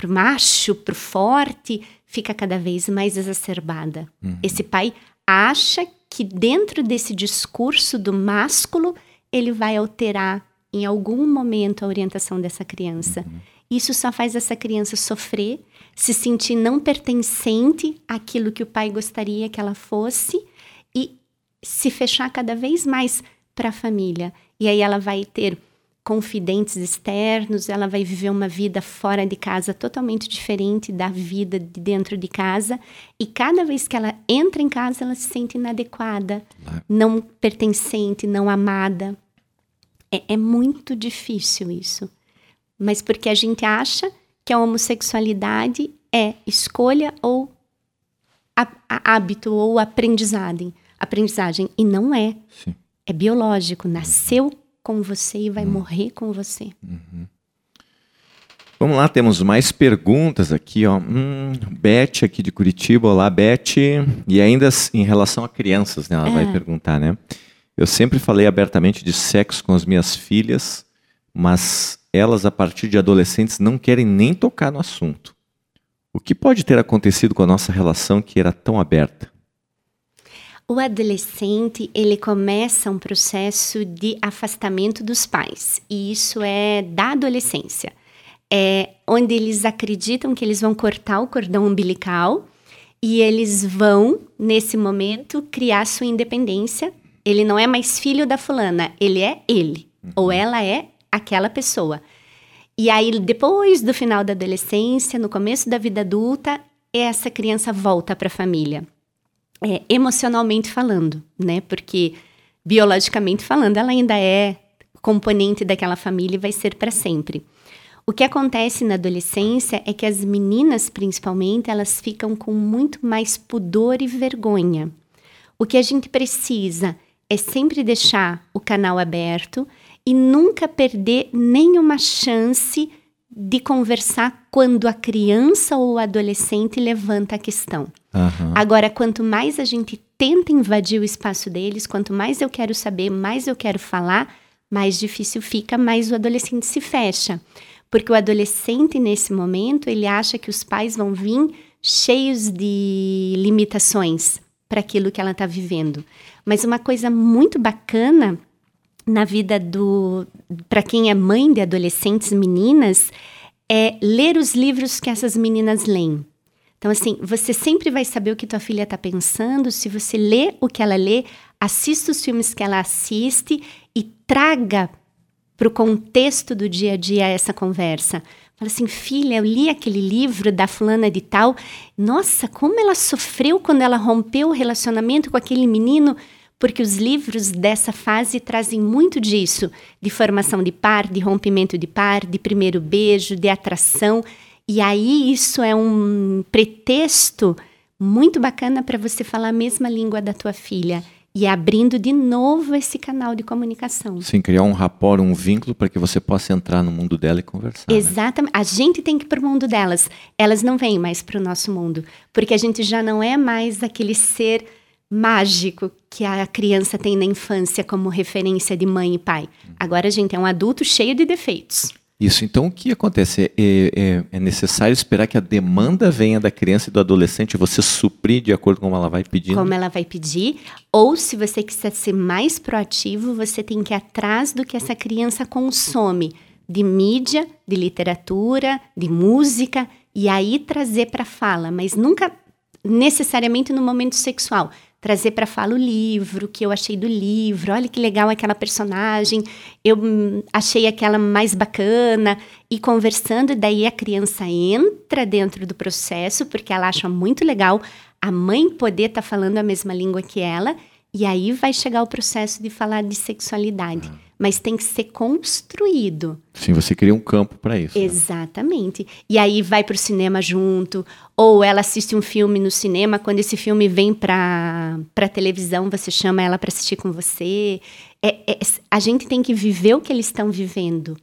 o macho, o forte, fica cada vez mais exacerbada. Uhum. Esse pai acha que dentro desse discurso do másculo, ele vai alterar em algum momento a orientação dessa criança. Uhum. Isso só faz essa criança sofrer, se sentir não pertencente àquilo que o pai gostaria que ela fosse e se fechar cada vez mais para a família. E aí ela vai ter confidentes externos, ela vai viver uma vida fora de casa totalmente diferente da vida de dentro de casa, e cada vez que ela entra em casa, ela se sente inadequada, é. não pertencente, não amada. É, é muito difícil isso. Mas porque a gente acha que a homossexualidade é escolha ou hábito ou aprendizagem, aprendizagem e não é. Sim. É biológico, nasceu com você e vai uhum. morrer com você. Uhum. Vamos lá, temos mais perguntas aqui, ó. Hum, Beth aqui de Curitiba, olá Beth. E ainda em relação a crianças, né? Ela é. vai perguntar, né? Eu sempre falei abertamente de sexo com as minhas filhas, mas elas a partir de adolescentes não querem nem tocar no assunto. O que pode ter acontecido com a nossa relação que era tão aberta? O adolescente, ele começa um processo de afastamento dos pais, e isso é da adolescência. É onde eles acreditam que eles vão cortar o cordão umbilical e eles vão, nesse momento, criar sua independência. Ele não é mais filho da fulana, ele é ele, uhum. ou ela é aquela pessoa. E aí, depois do final da adolescência, no começo da vida adulta, essa criança volta para a família é, emocionalmente falando, né? Porque biologicamente falando, ela ainda é componente daquela família e vai ser para sempre. O que acontece na adolescência é que as meninas, principalmente, elas ficam com muito mais pudor e vergonha. O que a gente precisa é sempre deixar o canal aberto e nunca perder nenhuma chance de conversar quando a criança ou o adolescente levanta a questão. Uhum. Agora, quanto mais a gente tenta invadir o espaço deles, quanto mais eu quero saber, mais eu quero falar, mais difícil fica, mais o adolescente se fecha. Porque o adolescente, nesse momento, ele acha que os pais vão vir cheios de limitações para aquilo que ela está vivendo. Mas uma coisa muito bacana na vida do para quem é mãe de adolescentes meninas é ler os livros que essas meninas leem. Então, assim, você sempre vai saber o que tua filha está pensando se você lê o que ela lê, assista os filmes que ela assiste e traga para o contexto do dia a dia essa conversa. Fala assim, filha, eu li aquele livro da fulana de tal. Nossa, como ela sofreu quando ela rompeu o relacionamento com aquele menino, porque os livros dessa fase trazem muito disso, de formação de par, de rompimento de par, de primeiro beijo, de atração. E aí isso é um pretexto muito bacana para você falar a mesma língua da tua filha e abrindo de novo esse canal de comunicação. Sim, criar um rapport, um vínculo para que você possa entrar no mundo dela e conversar. Né? Exatamente. Né? A gente tem que ir para o mundo delas. Elas não vêm mais para o nosso mundo, porque a gente já não é mais aquele ser mágico que a criança tem na infância como referência de mãe e pai. Agora a gente é um adulto cheio de defeitos. Isso, então o que acontece? É, é, é, necessário esperar que a demanda venha da criança e do adolescente, você suprir de acordo com como ela vai pedindo? Como ela vai pedir, ou se você quiser ser mais proativo, você tem que ir atrás do que essa criança consome de mídia, de literatura, de música, e aí trazer para fala, mas nunca necessariamente no momento sexual trazer para fala o livro, que eu achei do livro, olha que legal aquela personagem, eu hum, achei aquela mais bacana, e conversando, daí a criança entra dentro do processo, porque ela acha muito legal a mãe poder estar tá falando a mesma língua que ela, e aí vai chegar o processo de falar de sexualidade. Uhum mas tem que ser construído. Sim, você cria um campo para isso. Né? Exatamente. Né? E aí vai para o cinema junto, ou ela assiste um filme no cinema, quando esse filme vem para a televisão, você chama ela para assistir com você. É, é, a gente tem que viver o que eles estão vivendo,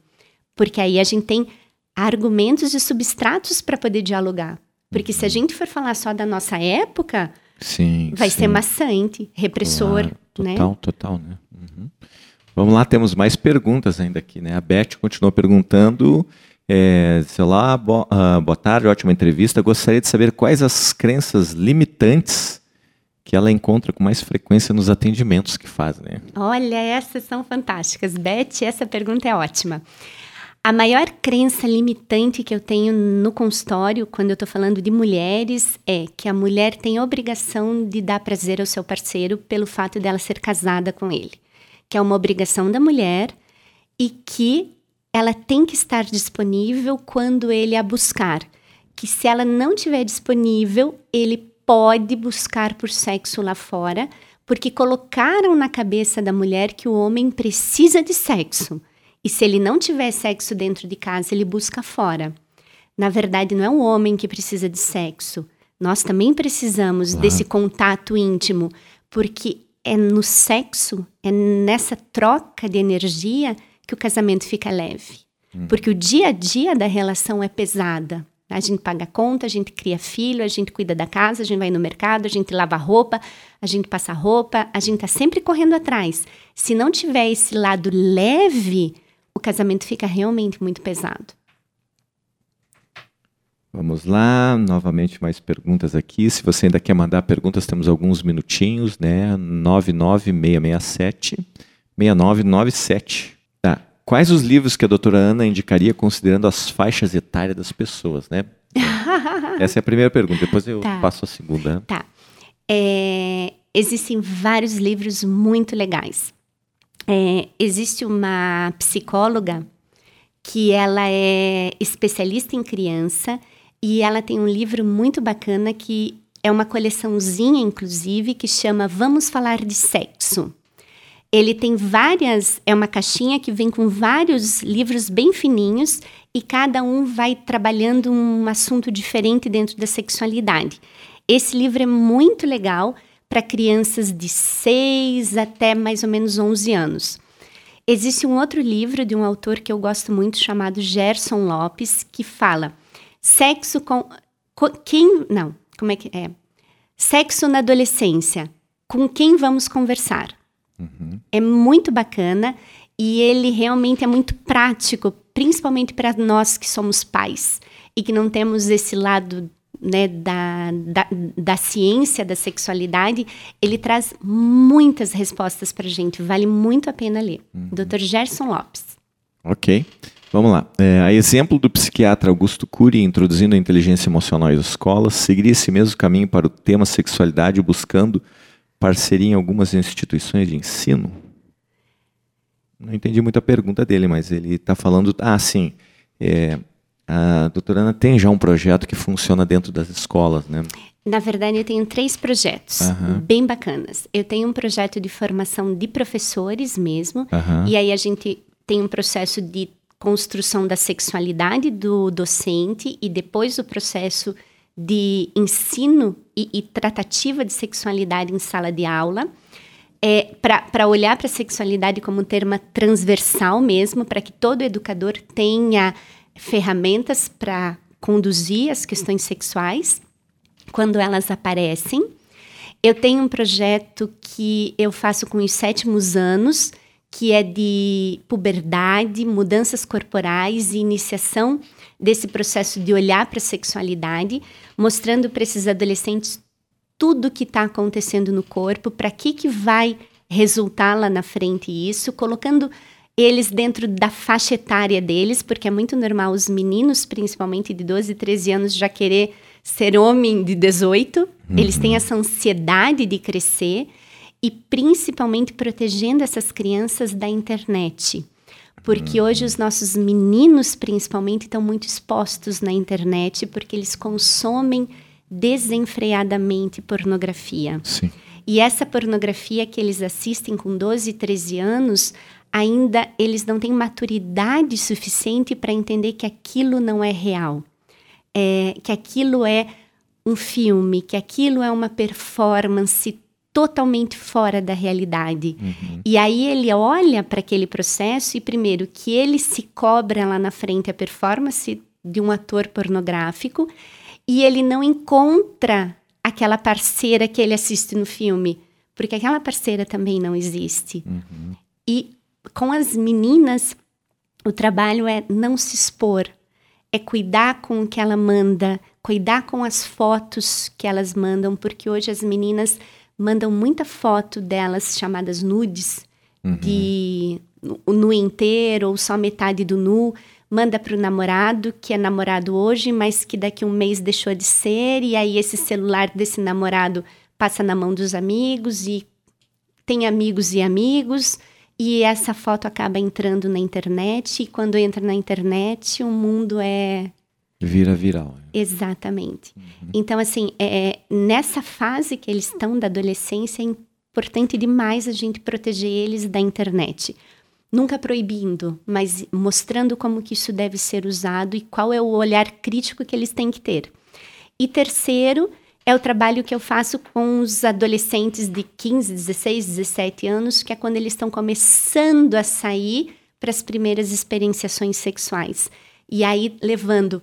porque aí a gente tem argumentos e substratos para poder dialogar. Porque se a uhum. gente for falar só da nossa época, sim, vai sim. ser maçante, repressor. Claro, né? total, né? total, né? Uhum. Vamos lá, temos mais perguntas ainda aqui, né? A Beth continuou perguntando, é, sei lá, bo, uh, boa tarde, ótima entrevista. Gostaria de saber quais as crenças limitantes que ela encontra com mais frequência nos atendimentos que faz, né? Olha, essas são fantásticas. Beth, essa pergunta é ótima. A maior crença limitante que eu tenho no consultório, quando eu estou falando de mulheres, é que a mulher tem obrigação de dar prazer ao seu parceiro pelo fato dela ser casada com ele que é uma obrigação da mulher e que ela tem que estar disponível quando ele a buscar. Que se ela não estiver disponível, ele pode buscar por sexo lá fora, porque colocaram na cabeça da mulher que o homem precisa de sexo. E se ele não tiver sexo dentro de casa, ele busca fora. Na verdade, não é o homem que precisa de sexo. Nós também precisamos desse contato íntimo, porque é no sexo, é nessa troca de energia que o casamento fica leve. Uhum. Porque o dia a dia da relação é pesada. A gente paga conta, a gente cria filho, a gente cuida da casa, a gente vai no mercado, a gente lava roupa, a gente passa roupa, a gente tá sempre correndo atrás. Se não tiver esse lado leve, o casamento fica realmente muito pesado. Vamos lá, novamente mais perguntas aqui. Se você ainda quer mandar perguntas, temos alguns minutinhos, né? 99667 6997. Quais os livros que a doutora Ana indicaria considerando as faixas etárias das pessoas, né? Essa é a primeira pergunta, depois eu tá. passo a segunda. Tá. É, existem vários livros muito legais. É, existe uma psicóloga que ela é especialista em criança e ela tem um livro muito bacana que é uma coleçãozinha, inclusive, que chama Vamos Falar de Sexo. Ele tem várias, é uma caixinha que vem com vários livros bem fininhos e cada um vai trabalhando um assunto diferente dentro da sexualidade. Esse livro é muito legal para crianças de 6 até mais ou menos 11 anos. Existe um outro livro de um autor que eu gosto muito chamado Gerson Lopes, que fala Sexo com, com quem. Não, como é que é? Sexo na adolescência. Com quem vamos conversar? Uhum. É muito bacana e ele realmente é muito prático, principalmente para nós que somos pais e que não temos esse lado né, da, da, da, ciência da sexualidade, ele traz muitas respostas para gente. Vale muito a pena ler. Uhum. Dr. Gerson Lopes. Ok. Vamos lá. É, a exemplo do psiquiatra Augusto Cury introduzindo a inteligência emocional às escolas, seguiria esse mesmo caminho para o tema sexualidade, buscando parceria em algumas instituições de ensino? Não entendi muito a pergunta dele, mas ele está falando. Ah, sim. É, a doutora Ana tem já um projeto que funciona dentro das escolas, né? Na verdade, eu tenho três projetos Aham. bem bacanas. Eu tenho um projeto de formação de professores mesmo, Aham. e aí a gente tem um processo de construção da sexualidade do docente e depois o processo de ensino e, e tratativa de sexualidade em sala de aula. É, para olhar para a sexualidade como um termo transversal mesmo, para que todo educador tenha ferramentas para conduzir as questões sexuais quando elas aparecem. Eu tenho um projeto que eu faço com os sétimos anos, que é de puberdade, mudanças corporais e iniciação desse processo de olhar para a sexualidade, mostrando para esses adolescentes tudo que está acontecendo no corpo, para que, que vai resultar lá na frente isso, colocando eles dentro da faixa etária deles, porque é muito normal os meninos, principalmente de 12, 13 anos, já querer ser homem de 18. Eles têm essa ansiedade de crescer e principalmente protegendo essas crianças da internet. Porque hoje os nossos meninos, principalmente, estão muito expostos na internet porque eles consomem desenfreadamente pornografia. Sim. E essa pornografia que eles assistem com 12, 13 anos, ainda eles não têm maturidade suficiente para entender que aquilo não é real. É, que aquilo é um filme, que aquilo é uma performance totalmente fora da realidade. E aí ele olha para aquele processo e, primeiro, que ele se cobra lá na frente a performance de um ator pornográfico e ele não encontra aquela parceira que ele assiste no filme, porque aquela parceira também não existe. E com as meninas, o trabalho é não se expor, é cuidar com o que ela manda, cuidar com as fotos que elas mandam, porque hoje as meninas mandam muita foto delas chamadas nudes, de o nu inteiro ou só metade do nu, manda para o namorado, que é namorado hoje, mas que daqui a um mês deixou de ser, e aí esse celular desse namorado passa na mão dos amigos e tem amigos e amigos, e essa foto acaba entrando na internet, e quando entra na internet, o mundo é Vira viral. Exatamente. Então, assim, é, nessa fase que eles estão da adolescência, é importante demais a gente proteger eles da internet. Nunca proibindo, mas mostrando como que isso deve ser usado e qual é o olhar crítico que eles têm que ter. E terceiro, é o trabalho que eu faço com os adolescentes de 15, 16, 17 anos, que é quando eles estão começando a sair para as primeiras experienciações sexuais. E aí levando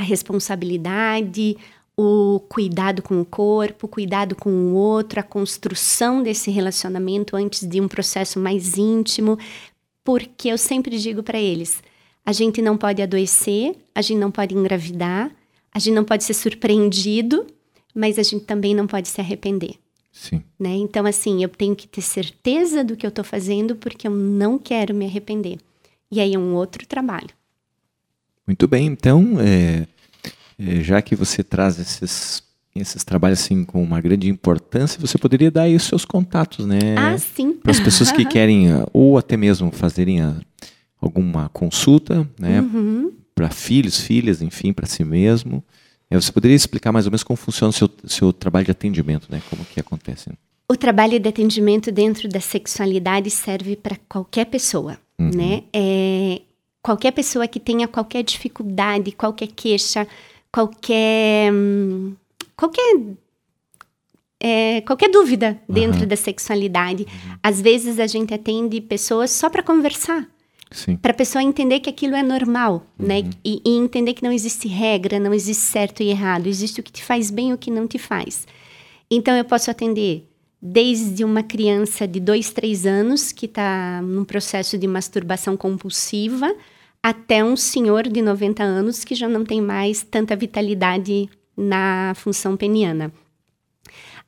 a responsabilidade, o cuidado com o corpo, o cuidado com o outro, a construção desse relacionamento antes de um processo mais íntimo, porque eu sempre digo para eles: a gente não pode adoecer, a gente não pode engravidar, a gente não pode ser surpreendido, mas a gente também não pode se arrepender. Sim. Né? Então, assim, eu tenho que ter certeza do que eu estou fazendo porque eu não quero me arrepender. E aí é um outro trabalho. Muito bem, então, é, é, já que você traz esses, esses trabalhos assim com uma grande importância, você poderia dar aí os seus contatos, né? Ah, sim. Para as pessoas que querem, ah, ou até mesmo fazerem ah, alguma consulta, né? Uhum. Para filhos, filhas, enfim, para si mesmo. É, você poderia explicar mais ou menos como funciona o seu, seu trabalho de atendimento, né? Como que acontece? O trabalho de atendimento dentro da sexualidade serve para qualquer pessoa, né? É, qualquer pessoa que tenha qualquer dificuldade, qualquer queixa, qualquer hum, qualquer é, qualquer dúvida dentro da sexualidade. Às vezes a gente atende pessoas só para conversar, para a pessoa entender que aquilo é normal, né? E, e entender que não existe regra, não existe certo e errado, existe o que te faz bem e o que não te faz. Então eu posso atender desde uma criança de 2, 3 anos que está num processo de masturbação compulsiva até um senhor de 90 anos que já não tem mais tanta vitalidade na função peniana.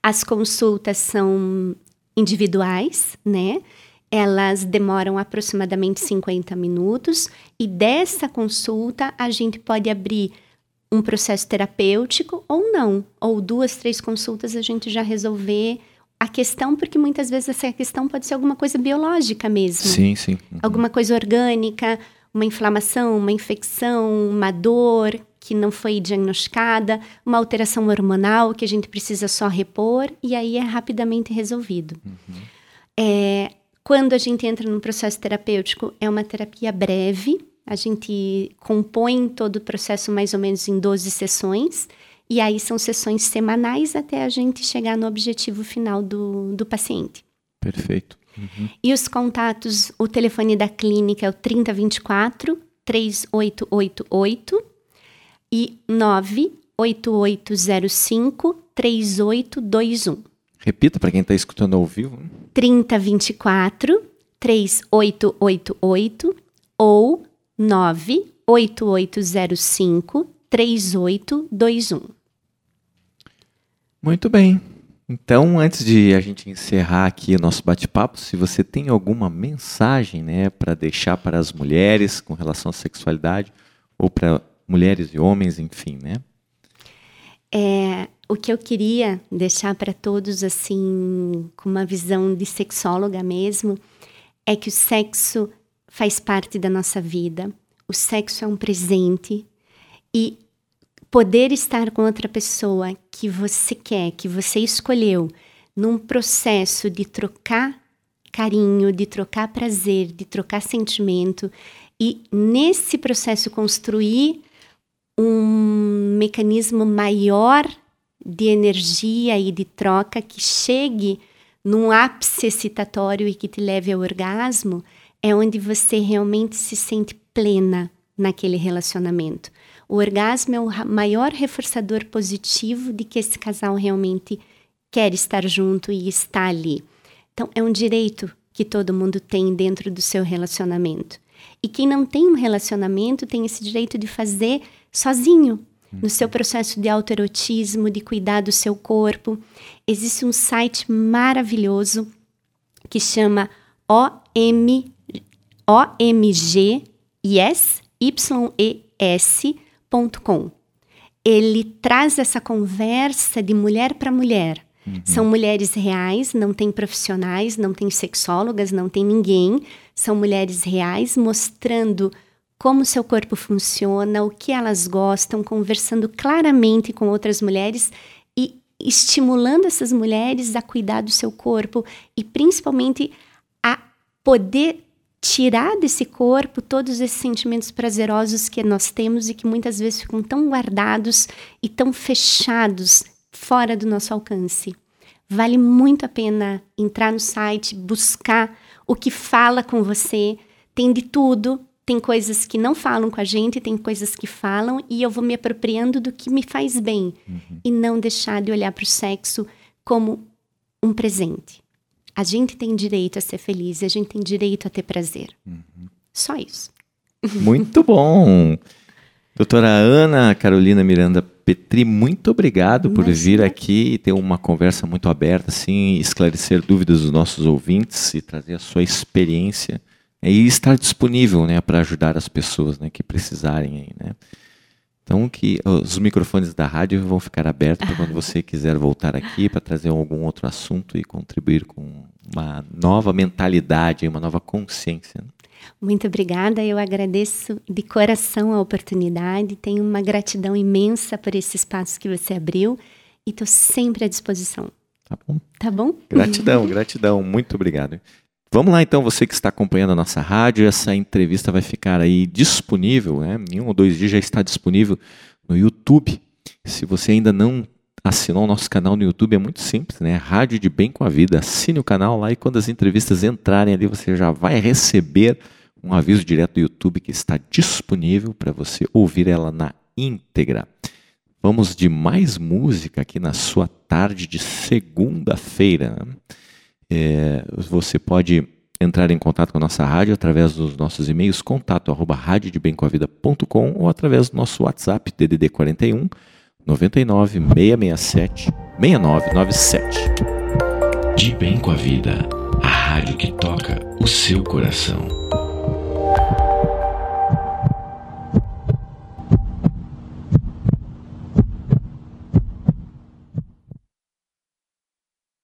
As consultas são individuais, né? Elas demoram aproximadamente 50 minutos e dessa consulta a gente pode abrir um processo terapêutico ou não, ou duas, três consultas a gente já resolver a questão, porque muitas vezes essa questão pode ser alguma coisa biológica mesmo Sim, sim. Uhum. alguma coisa orgânica, uma inflamação, uma infecção, uma dor que não foi diagnosticada, uma alteração hormonal que a gente precisa só repor e aí é rapidamente resolvido. Uhum. É, quando a gente entra num processo terapêutico, é uma terapia breve, a gente compõe todo o processo mais ou menos em 12 sessões, e aí são sessões semanais até a gente chegar no objetivo final do, do paciente. Perfeito. Uhum. E os contatos, o telefone da clínica é o 3024 3888 e 98805 3821. Repita para quem está escutando ao vivo. 3024 3888 ou 98805 3821. Muito bem. Então, antes de a gente encerrar aqui o nosso bate-papo, se você tem alguma mensagem, né, para deixar para as mulheres com relação à sexualidade ou para mulheres e homens, enfim, né? É, o que eu queria deixar para todos, assim, com uma visão de sexóloga mesmo, é que o sexo faz parte da nossa vida. O sexo é um presente e poder estar com outra pessoa que você quer, que você escolheu, num processo de trocar carinho, de trocar prazer, de trocar sentimento e nesse processo construir um mecanismo maior de energia e de troca que chegue num ápice excitatório e que te leve ao orgasmo, é onde você realmente se sente plena naquele relacionamento. O orgasmo é o maior reforçador positivo de que esse casal realmente quer estar junto e está ali. Então, é um direito que todo mundo tem dentro do seu relacionamento. E quem não tem um relacionamento tem esse direito de fazer sozinho, no seu processo de autoerotismo, de cuidar do seu corpo. Existe um site maravilhoso que chama OM, OMGYES.com. Ele traz essa conversa de mulher para mulher. Uhum. São mulheres reais, não tem profissionais, não tem sexólogas, não tem ninguém. São mulheres reais mostrando como seu corpo funciona, o que elas gostam, conversando claramente com outras mulheres e estimulando essas mulheres a cuidar do seu corpo e principalmente a poder tirar desse corpo todos esses sentimentos prazerosos que nós temos e que muitas vezes ficam tão guardados e tão fechados fora do nosso alcance. Vale muito a pena entrar no site, buscar o que fala com você. Tem de tudo, tem coisas que não falam com a gente, tem coisas que falam, e eu vou me apropriando do que me faz bem. Uhum. E não deixar de olhar para o sexo como um presente. A gente tem direito a ser feliz, a gente tem direito a ter prazer. Uhum. Só isso. Muito bom! Doutora Ana Carolina Miranda Petri, muito obrigado por vir aqui e ter uma conversa muito aberta, assim, esclarecer dúvidas dos nossos ouvintes e trazer a sua experiência é, e estar disponível né, para ajudar as pessoas né, que precisarem. Aí, né? Então, que os microfones da rádio vão ficar abertos para quando você quiser voltar aqui para trazer algum outro assunto e contribuir com uma nova mentalidade, uma nova consciência. Né? Muito obrigada, eu agradeço de coração a oportunidade, tenho uma gratidão imensa por esse espaço que você abriu e estou sempre à disposição. Tá bom. Tá bom? Gratidão, gratidão, muito obrigado. Vamos lá então, você que está acompanhando a nossa rádio, essa entrevista vai ficar aí disponível, né? em um ou dois dias já está disponível no YouTube. Se você ainda não assinou o nosso canal no YouTube, é muito simples, né? Rádio de Bem com a Vida. Assine o canal lá e quando as entrevistas entrarem ali, você já vai receber um aviso direto do YouTube que está disponível para você ouvir ela na íntegra. Vamos de mais música aqui na sua tarde de segunda-feira. Né? É, você pode entrar em contato com a nossa rádio através dos nossos e-mails contato arroba radiodebemcomavida.com ou através do nosso WhatsApp DDD 41 99 667 6997. De Bem com a Vida, a rádio que toca o seu coração.